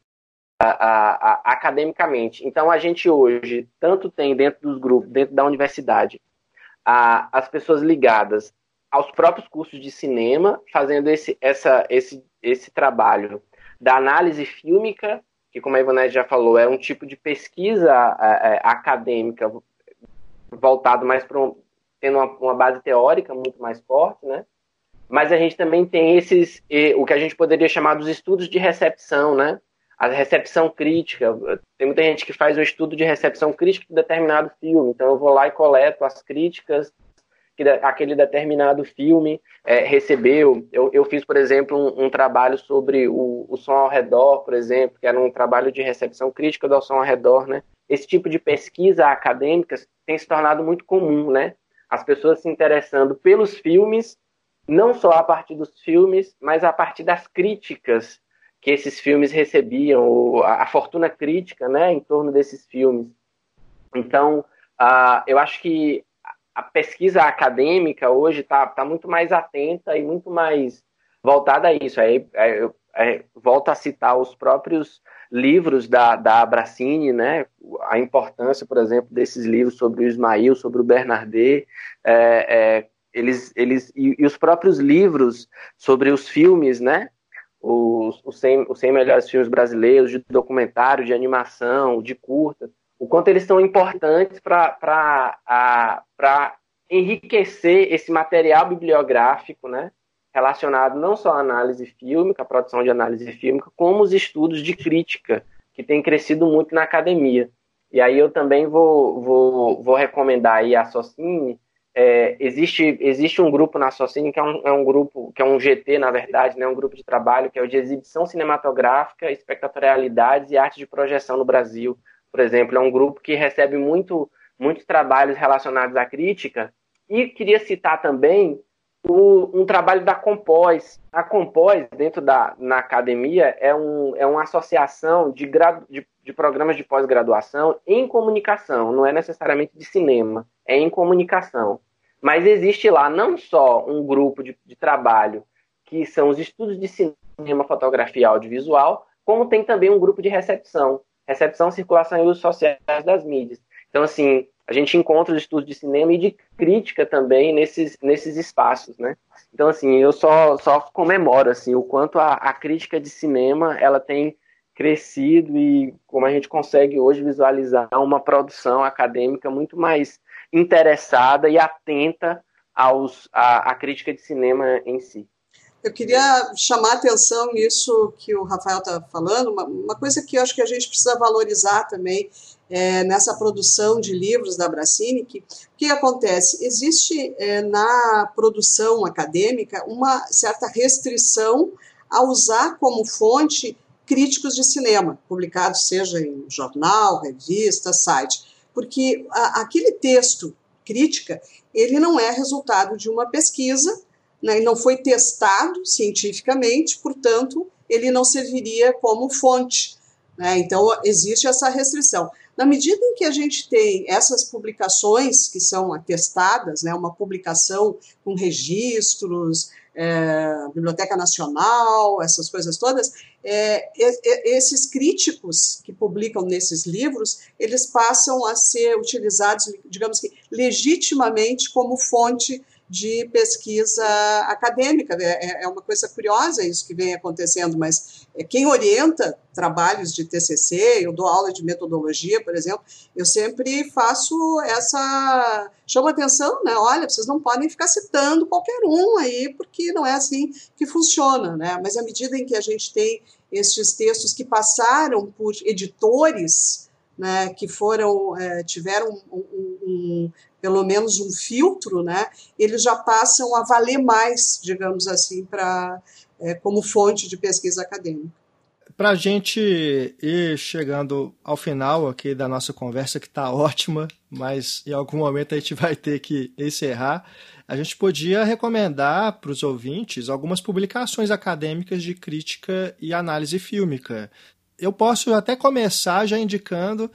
D: a, a, a, academicamente. Então, a gente hoje tanto tem dentro dos grupos, dentro da universidade, as pessoas ligadas aos próprios cursos de cinema, fazendo esse, essa, esse, esse trabalho da análise fílmica, que, como a Ivonete já falou, é um tipo de pesquisa é, é, acadêmica voltado mais para um, tendo uma, uma, base teórica muito mais forte, né? Mas a gente também tem esses, o que a gente poderia chamar dos estudos de recepção, né? A recepção crítica. Tem muita gente que faz um estudo de recepção crítica de determinado filme. Então eu vou lá e coleto as críticas que aquele determinado filme é, recebeu. Eu, eu, fiz, por exemplo, um, um trabalho sobre o, o, som ao redor, por exemplo, que era um trabalho de recepção crítica do som ao redor, né? Esse tipo de pesquisa acadêmica tem se tornado muito comum, né? As pessoas se interessando pelos filmes, não só a partir dos filmes, mas a partir das críticas que esses filmes recebiam, a, a fortuna crítica, né, em torno desses filmes. Então, uh, eu acho que a pesquisa acadêmica hoje está tá muito mais atenta e muito mais voltada a isso. Aí, aí, aí volto a citar os próprios livros da, da Abracine, né? a importância, por exemplo, desses livros sobre o Ismail, sobre o Bernardet, é, é, eles, eles, e, e, os próprios livros sobre os filmes, né? os, os, 100, os 100 melhores filmes brasileiros, de documentário, de animação, de curta, o quanto eles são importantes para enriquecer esse material bibliográfico, né, relacionado não só à análise fílmica, à produção de análise fílmica, como os estudos de crítica, que têm crescido muito na academia. E aí eu também vou, vou, vou recomendar aí a Socine, é, existe, existe um grupo na Socine que é um, é um grupo, que é um GT, na verdade, né, um grupo de trabalho, que é o de exibição cinematográfica, espectatorialidades e arte de projeção no Brasil, por exemplo, é um grupo que recebe muito, muitos trabalhos relacionados à crítica E queria citar também o, um trabalho da Compós. A Compós, dentro da na academia, é, um, é uma associação de, gradu, de, de programas de pós-graduação em comunicação, não é necessariamente de cinema, é em comunicação. Mas existe lá não só um grupo de, de trabalho que são os estudos de cinema, fotografia e audiovisual, como tem também um grupo de recepção, recepção, circulação e uso sociais das mídias. Então, assim, a gente encontra os estudos de cinema e de crítica também nesses, nesses espaços, né? Então, assim, eu só, só comemoro, assim, o quanto a, a crítica de cinema, ela tem crescido e como a gente consegue hoje visualizar uma produção acadêmica muito mais interessada e atenta aos, à, à crítica de cinema em si.
C: Eu queria chamar a atenção nisso que o Rafael está falando, uma, uma, coisa que eu acho que a gente precisa valorizar também é, nessa produção de livros da Bracini, que o que acontece? Existe é, na produção acadêmica uma certa restrição a usar como fonte críticos de cinema, publicados seja em jornal, revista, site, porque a, aquele texto crítica, ele não é resultado de uma pesquisa, né, não foi testado cientificamente, portanto, ele não serviria como fonte. Né, então, existe essa restrição. Na medida em que a gente tem essas publicações que são atestadas, né, uma publicação com registros, é, Biblioteca Nacional, essas coisas todas, é, esses críticos que publicam nesses livros, eles passam a ser utilizados, digamos que, legitimamente como fonte de pesquisa acadêmica. É, é, é uma coisa curiosa isso que vem acontecendo, mas é, quem orienta trabalhos de TCC, eu dou aula de metodologia, por exemplo, eu sempre faço essa. chama atenção, né? Olha, vocês não podem ficar citando qualquer um aí, porque não é assim que funciona, né? Mas à medida em que a gente tem estes textos que passaram por editores, né, que foram é, tiveram um, um, um, pelo menos um filtro, né, eles já passam a valer mais, digamos assim, para é, como fonte de pesquisa acadêmica.
B: Para a gente ir chegando ao final aqui da nossa conversa, que está ótima, mas em algum momento a gente vai ter que encerrar, a gente podia recomendar para os ouvintes algumas publicações acadêmicas de crítica e análise fílmica. Eu posso até começar já indicando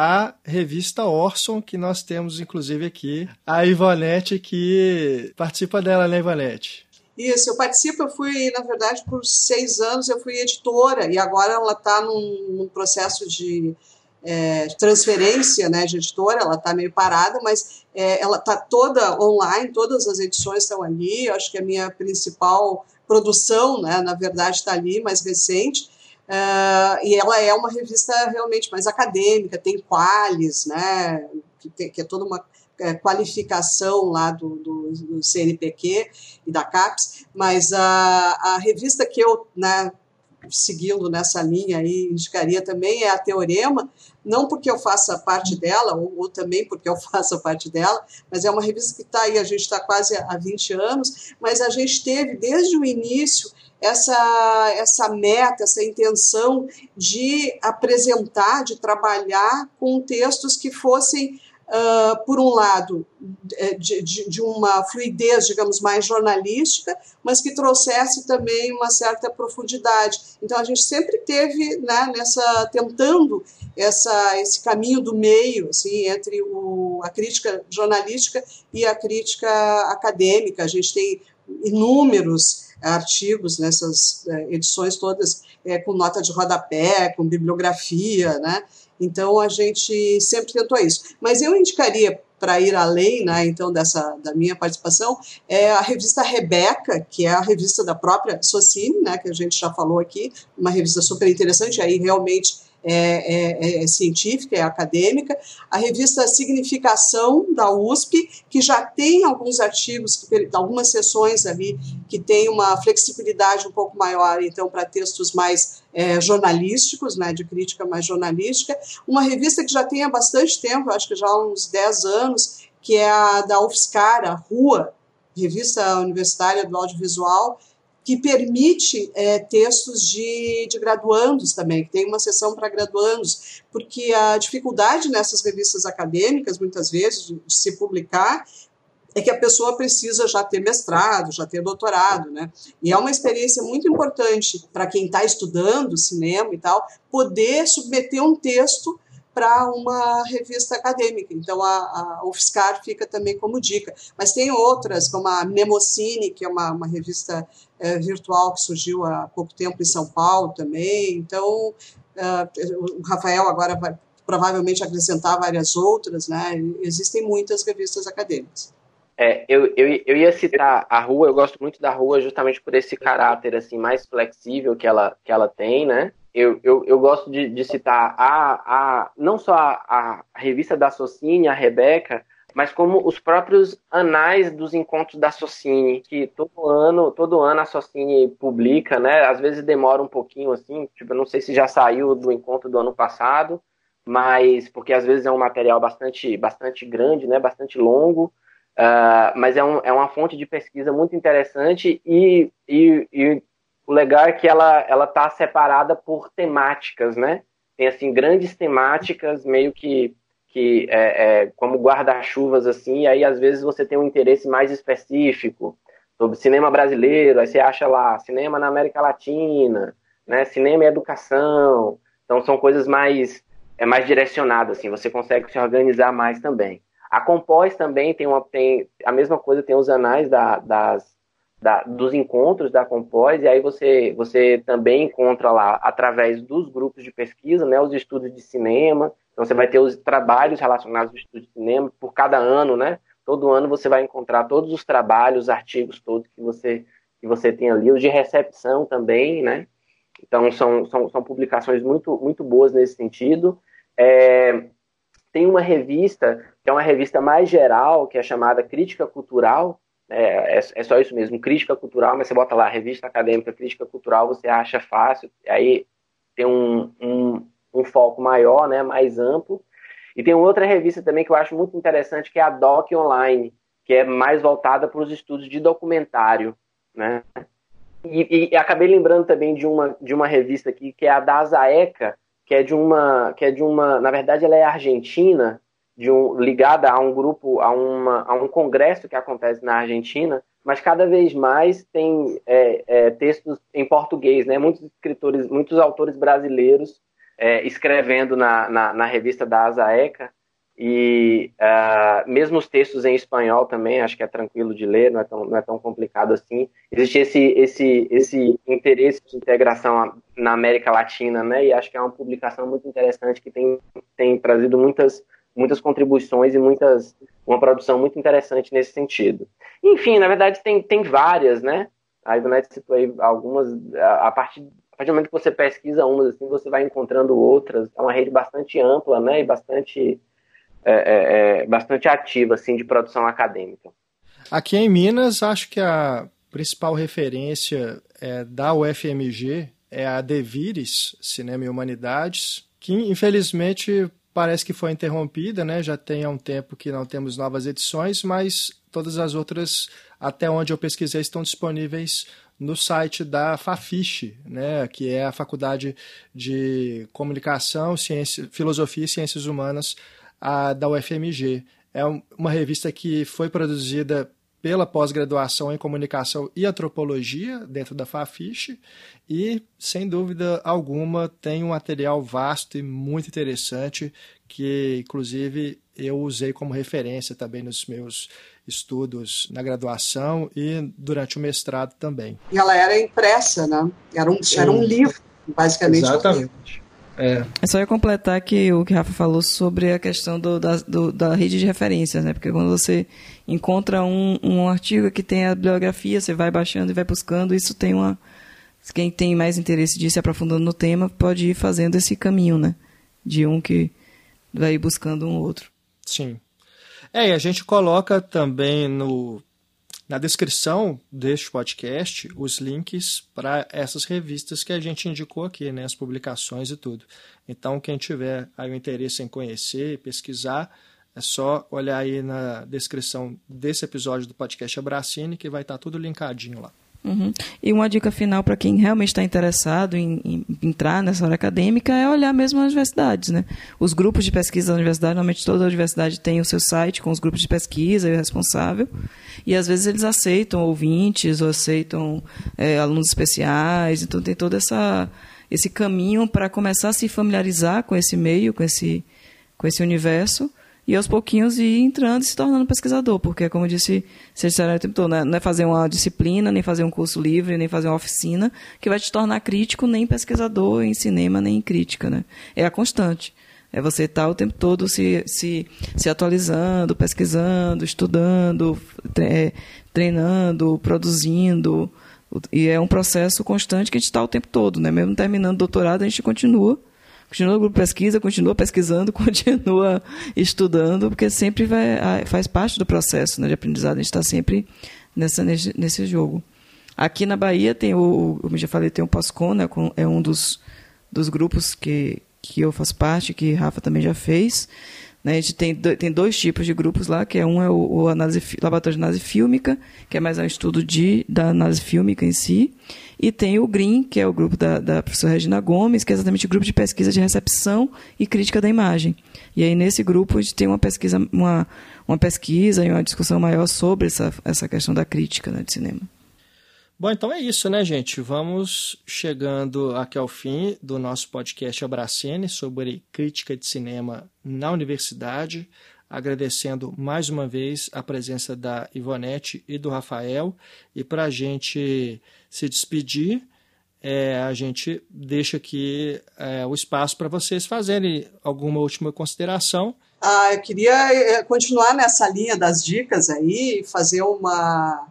B: a revista Orson, que nós temos inclusive aqui, a Ivonete, que participa dela, né, Ivonete?
C: Isso, eu participo, eu fui, na verdade, por seis anos, eu fui editora, e agora ela está num, num, processo de é, transferência né, de editora, ela está meio parada, mas é, ela está toda online, todas as edições estão ali, eu acho que a minha principal produção, né, na verdade, está ali, mais recente, Uh, e ela é uma revista realmente mais acadêmica, tem qualis, né, que, tem, que é toda uma é, qualificação lá do, do, do, CNPq e da CAPES, mas a, a revista que eu, né, seguindo nessa linha aí, indicaria também é a Teorema, não porque eu faça parte dela, ou, ou também porque eu faça parte dela, mas é uma revista que está aí, a gente está quase há 20 anos, mas a gente teve desde o início essa, essa meta, essa intenção de apresentar, de trabalhar com textos que fossem, uh, por um lado, de, de, de, uma fluidez, digamos, mais jornalística, mas que trouxesse também uma certa profundidade. Então a gente sempre teve, né, nessa tentando essa, esse caminho do meio, assim, entre o, a crítica jornalística e a crítica acadêmica. A gente tem inúmeros artigos nessas é, edições todas é, com nota de rodapé, com bibliografia, né? Então a gente sempre tentou isso. Mas eu indicaria para ir além, né, então dessa da minha participação, é a revista Rebeca, que é a revista da própria Socine, né, que a gente já falou aqui, uma revista super interessante, aí realmente é, é, é, científica, é acadêmica, a revista Significação da USP, que já tem alguns artigos, algumas sessões ali que tem uma flexibilidade um pouco maior, então, para textos mais é, jornalísticos, né, de crítica mais jornalística, uma revista que já tem há bastante tempo, acho que já há uns 10 anos, que é a da UFSCar, a RUA, Revista Universitária do Audiovisual, que permite é, textos de, de graduandos também, que tem uma sessão para graduandos, porque a dificuldade nessas revistas acadêmicas, muitas vezes, de, se publicar, é que a pessoa precisa já ter mestrado, já ter doutorado, né? E é uma experiência muito importante para quem está estudando cinema e tal, poder submeter um texto para uma revista acadêmica. Então, a, a UFSCar fica também como dica. Mas tem outras, como a Mnemocine, que é uma, uma revista é, virtual que surgiu há pouco tempo em São Paulo também. Então, é, o Rafael agora vai provavelmente acrescentar várias outras, né? Existem muitas revistas acadêmicas.
D: É, eu, eu, eu ia citar a rua, eu gosto muito da rua justamente por esse caráter assim mais flexível que ela, que ela tem, né? eu, eu, eu gosto de, de citar a, a, não só a, a revista da Socine, a Rebeca, mas como os próprios anais dos encontros da Socine, que todo ano, todo ano a Socine publica, né? Às vezes demora um pouquinho assim, tipo, não sei se já saiu do encontro do ano passado, mas porque às vezes é um material bastante, bastante grande, né? Bastante longo, uh, mas é, um, é uma fonte de pesquisa muito interessante e, e, e o legal é que ela ela tá separada por temáticas, né? Tem assim grandes temáticas, meio que que é, é como guarda-chuvas assim. E aí às vezes você tem um interesse mais específico sobre cinema brasileiro. Aí você acha lá cinema na América Latina, né? Cinema e educação. Então são coisas mais é mais direcionadas assim. Você consegue se organizar mais também. A Compós também tem uma tem a mesma coisa, tem os anais da, das da, dos encontros da Compós, e aí você, você também encontra lá, através dos grupos de pesquisa, né, os estudos de cinema, então você vai ter os trabalhos relacionados ao estudo de cinema por cada ano, né, todo ano você vai encontrar todos os trabalhos, os artigos todos que você, que você tem ali, os de recepção também, né, então são, são, são publicações muito, muito boas nesse sentido. É, tem uma revista, que é uma revista mais geral, que é chamada Crítica Cultural, é, é, é, só isso mesmo, crítica cultural, mas você bota lá, revista acadêmica, crítica cultural, você acha fácil, aí tem um, um, um foco maior, né, mais amplo. E tem outra revista também que eu acho muito interessante, que é a Doc Online, que é mais voltada para os estudos de documentário, né. E, e, acabei lembrando também de uma, de uma revista aqui, que é a da Azaeca, que é de uma, que é de uma, na verdade ela é argentina, de um, ligada a um grupo, a, uma, a um congresso que acontece na Argentina, mas cada vez mais tem é, é, textos em português, né? Muitos escritores, muitos autores brasileiros é, escrevendo na, na, na, revista da Azaeca e uh, mesmo os textos em espanhol também, acho que é tranquilo de ler, não é tão, não é tão complicado assim. Existe esse, esse, esse interesse de integração na América Latina, né? E acho que é uma publicação muito interessante que tem, tem trazido muitas muitas contribuições e muitas uma produção muito interessante nesse sentido. Enfim, na verdade tem, tem várias, né? A Ivonete citou aí algumas, a, a partir do momento que você pesquisa umas, assim, você vai encontrando outras. É uma rede bastante ampla, né? E bastante, é, é, é, bastante ativa, assim, de produção acadêmica.
B: Aqui em Minas, acho que a principal referência é, da UFMG é a Devires, Cinema e Humanidades, que infelizmente parece que foi interrompida, né? Já tem há um tempo que não temos novas edições, mas todas as outras, até onde eu pesquisei, estão disponíveis no site da Fafiche, né, que é a Faculdade de Comunicação, Ciência, Filosofia e Ciências Humanas a, da UFMG. É uma revista que foi produzida pela pós-graduação em comunicação e antropologia dentro da Fafiche e, sem dúvida alguma, tem um material vasto e muito interessante que, inclusive, eu usei como referência também nos meus estudos na graduação e durante o mestrado também.
C: E ela era impressa, né? Era um, era um livro, basicamente.
B: Exatamente.
A: É. é só eu completar que o que Rafa falou sobre a questão do, da, do, da rede de referências, né? Porque quando você encontra um, um artigo que tem a bibliografia, você vai baixando e vai buscando, isso tem uma. Quem tem mais interesse de se aprofundando no tema pode ir fazendo esse caminho, né? De um que vai ir buscando um outro.
B: Sim. É, e a gente coloca também no na descrição deste podcast os links para essas revistas que a gente indicou aqui, né, as publicações e tudo. Então, quem tiver aí o interesse em conhecer, pesquisar, é só olhar aí na descrição desse episódio do podcast Abracine que vai estar tudo linkadinho lá.
A: Uhum. E uma dica final para quem realmente está interessado em, em, entrar nessa área acadêmica é olhar mesmo as universidades. Né? Os grupos de pesquisa da universidade, normalmente toda universidade tem o seu site com os grupos de pesquisa e o responsável. E às vezes eles aceitam ouvintes ou aceitam é, alunos especiais. Então tem todo essa, esse caminho para começar a se familiarizar com esse meio, com esse, com esse universo e aos pouquinhos ir entrando e se tornando pesquisador, porque, como eu disse, vocês disseram o tempo todo, né? não é fazer uma disciplina, nem fazer um curso livre, nem fazer uma oficina, que vai te tornar crítico, nem pesquisador em cinema, nem em crítica. Né? É a constante. É você estar o tempo todo se, se, se atualizando, pesquisando, estudando, é, treinando, produzindo. E é um processo constante que a gente está o tempo todo. Né? Mesmo terminando doutorado, a gente continua continua no grupo pesquisa, continua pesquisando, continua estudando, porque sempre vai, faz parte do processo né, de aprendizado. A gente está sempre nessa, nesse, nesse jogo. Aqui na Bahia tem o, como já falei, tem o POSCON, né, é um dos, dos grupos que, que eu faço parte, que Rafa também já fez. Né? A gente tem, tem dois tipos de grupos lá, que é um é o, o análise, laboratório de análise fílmica, que é mais um estudo de, da análise fílmica em si, e tem o GREEN, que é o grupo da, da professora Regina Gomes, que é exatamente o grupo de pesquisa de recepção e crítica da imagem. E aí nesse grupo a gente tem uma pesquisa, uma, uma pesquisa e uma discussão maior sobre essa, essa questão da crítica né, de cinema.
B: Bom, então é isso, né, gente? Vamos chegando aqui ao fim do nosso podcast Abracene sobre crítica de cinema na universidade. Agradecendo mais uma vez a presença da Ivonete e do Rafael. E para a gente se despedir, é, a gente deixa aqui é, o espaço para vocês fazerem alguma última consideração.
C: Ah, eu queria é, continuar nessa linha das dicas aí, fazer uma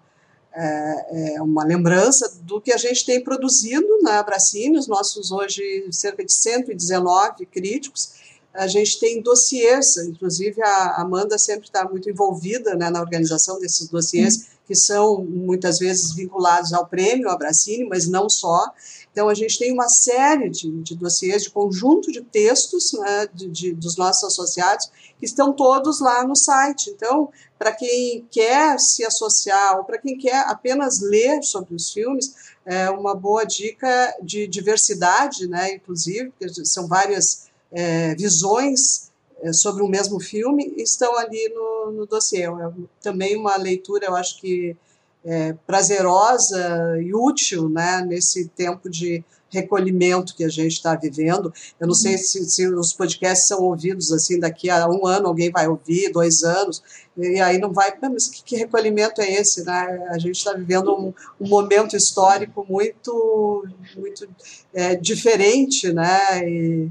C: é, é, uma lembrança do que a gente tem produzido na Abracine, os nossos hoje cerca de 119 críticos. A gente tem dossiês, inclusive a Amanda sempre está muito envolvida né, na organização desses dossiês, que são muitas vezes vinculados ao prêmio Abracine, mas não só. Então, a gente tem uma série de, de dossiês, de conjunto de textos né, de, de, dos nossos associados, que estão todos lá no site. Então, para quem quer se associar ou para quem quer apenas ler sobre os filmes, é uma boa dica de diversidade, né, inclusive, porque são várias é, visões é, sobre o mesmo filme, estão ali no, no dossiê. É também uma leitura, eu acho que é, prazerosa e útil né, nesse tempo de recolhimento que a gente está vivendo. Eu não sei uhum. se, se, os podcasts são ouvidos assim daqui a um ano alguém vai ouvir, dois anos, e aí não vai. Mas que, que recolhimento é esse? Né? A gente está vivendo um, um, momento histórico muito, muito é, diferente, né? E,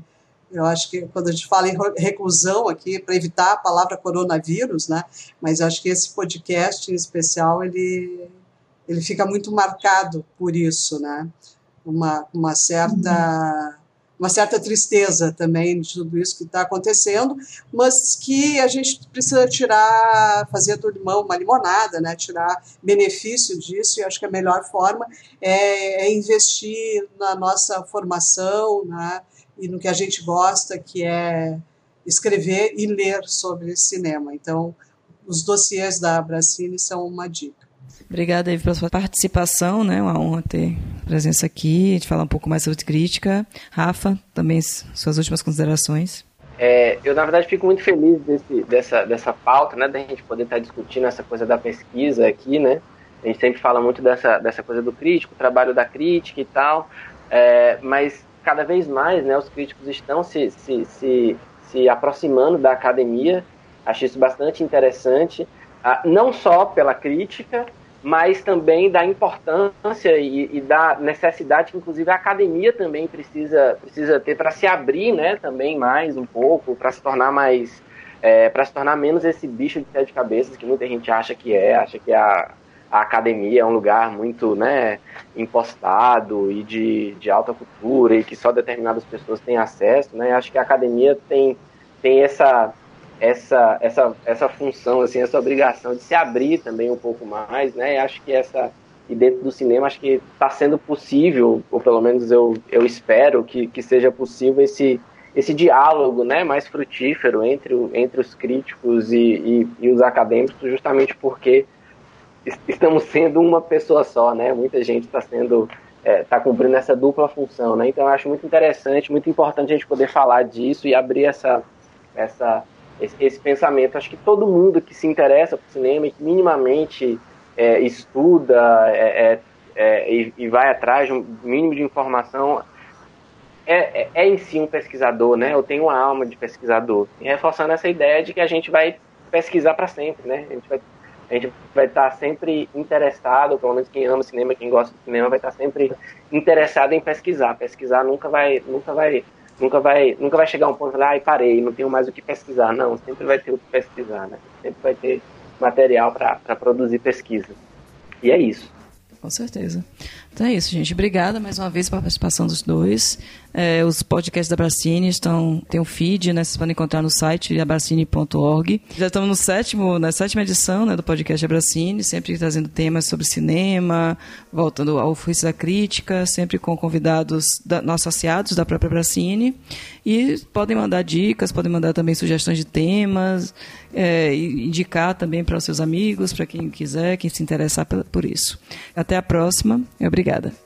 C: eu acho que quando a gente fala em reclusão aqui, para evitar a palavra coronavírus, né? Mas acho que esse podcast em especial ele ele fica muito marcado por isso, né? uma, uma certa uma certa tristeza também de tudo isso que está acontecendo, mas que a gente precisa tirar, fazer do limão uma limonada, né? tirar benefício disso, e acho que a melhor forma é, é investir na nossa formação né? e no que a gente gosta, que é escrever e ler sobre cinema. Então, os dossiês da Abracine são uma dica.
A: Obrigada, Eve, pela sua participação, né? Uma honra ter presença aqui, gente falar um pouco mais sobre crítica. Rafa, também suas últimas considerações.
D: É, eu, na verdade, fico muito feliz desse, dessa, dessa pauta, né? Da gente poder estar discutindo essa coisa da pesquisa aqui, né? A gente sempre fala muito dessa, dessa coisa do crítico, trabalho da crítica e tal, é, mas cada vez mais, né? Os críticos estão se, se, se, se aproximando da academia. Acho isso bastante interessante, ah, não só pela crítica, mas também da importância e, e, da necessidade que, inclusive, a academia também precisa, precisa ter para se abrir né, também mais um pouco, para se tornar mais. É, para se tornar menos esse bicho de sete cabeças que muita gente acha que é, acha que a, a academia é um lugar muito né, impostado e de, de alta cultura e que só determinadas pessoas têm acesso. Né? Acho que a academia tem, tem essa essa, essa, essa função, assim, essa obrigação de se abrir também um pouco mais, né? E acho que essa e dentro do cinema acho que está sendo possível, ou pelo menos eu, eu espero que, que seja possível esse, esse diálogo né, mais frutífero entre, entre os críticos e, e, e os acadêmicos, justamente porque estamos sendo uma pessoa só, né? Muita gente está sendo está é, tá cumprindo essa dupla função, né? Então eu acho muito interessante, muito importante a gente poder falar disso e abrir essa, essa, esse, esse pensamento. Acho que todo mundo que se interessa por cinema e que minimamente é, estuda é, é, é e, e, vai atrás de um mínimo de informação é, é, em si um pesquisador, né? Eu tenho uma alma de pesquisador. E reforçando essa ideia de que a gente vai pesquisar para sempre, né? A gente vai a gente vai estar sempre interessado, pelo menos quem ama cinema, quem gosta de cinema, vai estar sempre interessado em pesquisar. Pesquisar nunca vai, nunca vai, nunca vai, nunca vai chegar um ponto lá e parei, não tenho mais o que pesquisar. Não, sempre vai ter o que pesquisar, né? Sempre vai ter material para produzir pesquisa. E é isso.
A: Com certeza. Então é isso, gente. Obrigada mais uma vez pela participação dos dois. É, os podcasts da Bracine estão tem um feed, né? Vocês podem encontrar no site abracine.org. Já estamos no sétimo, na sétima edição né, do podcast Abracine, sempre trazendo temas sobre cinema, voltando ao ofício da crítica, sempre com convidados da, nossos associados da própria Bracine. E podem mandar dicas, podem mandar também sugestões de temas, é, indicar também para os seus amigos, para quem quiser, quem se interessar por isso. Até a próxima. Obrigada.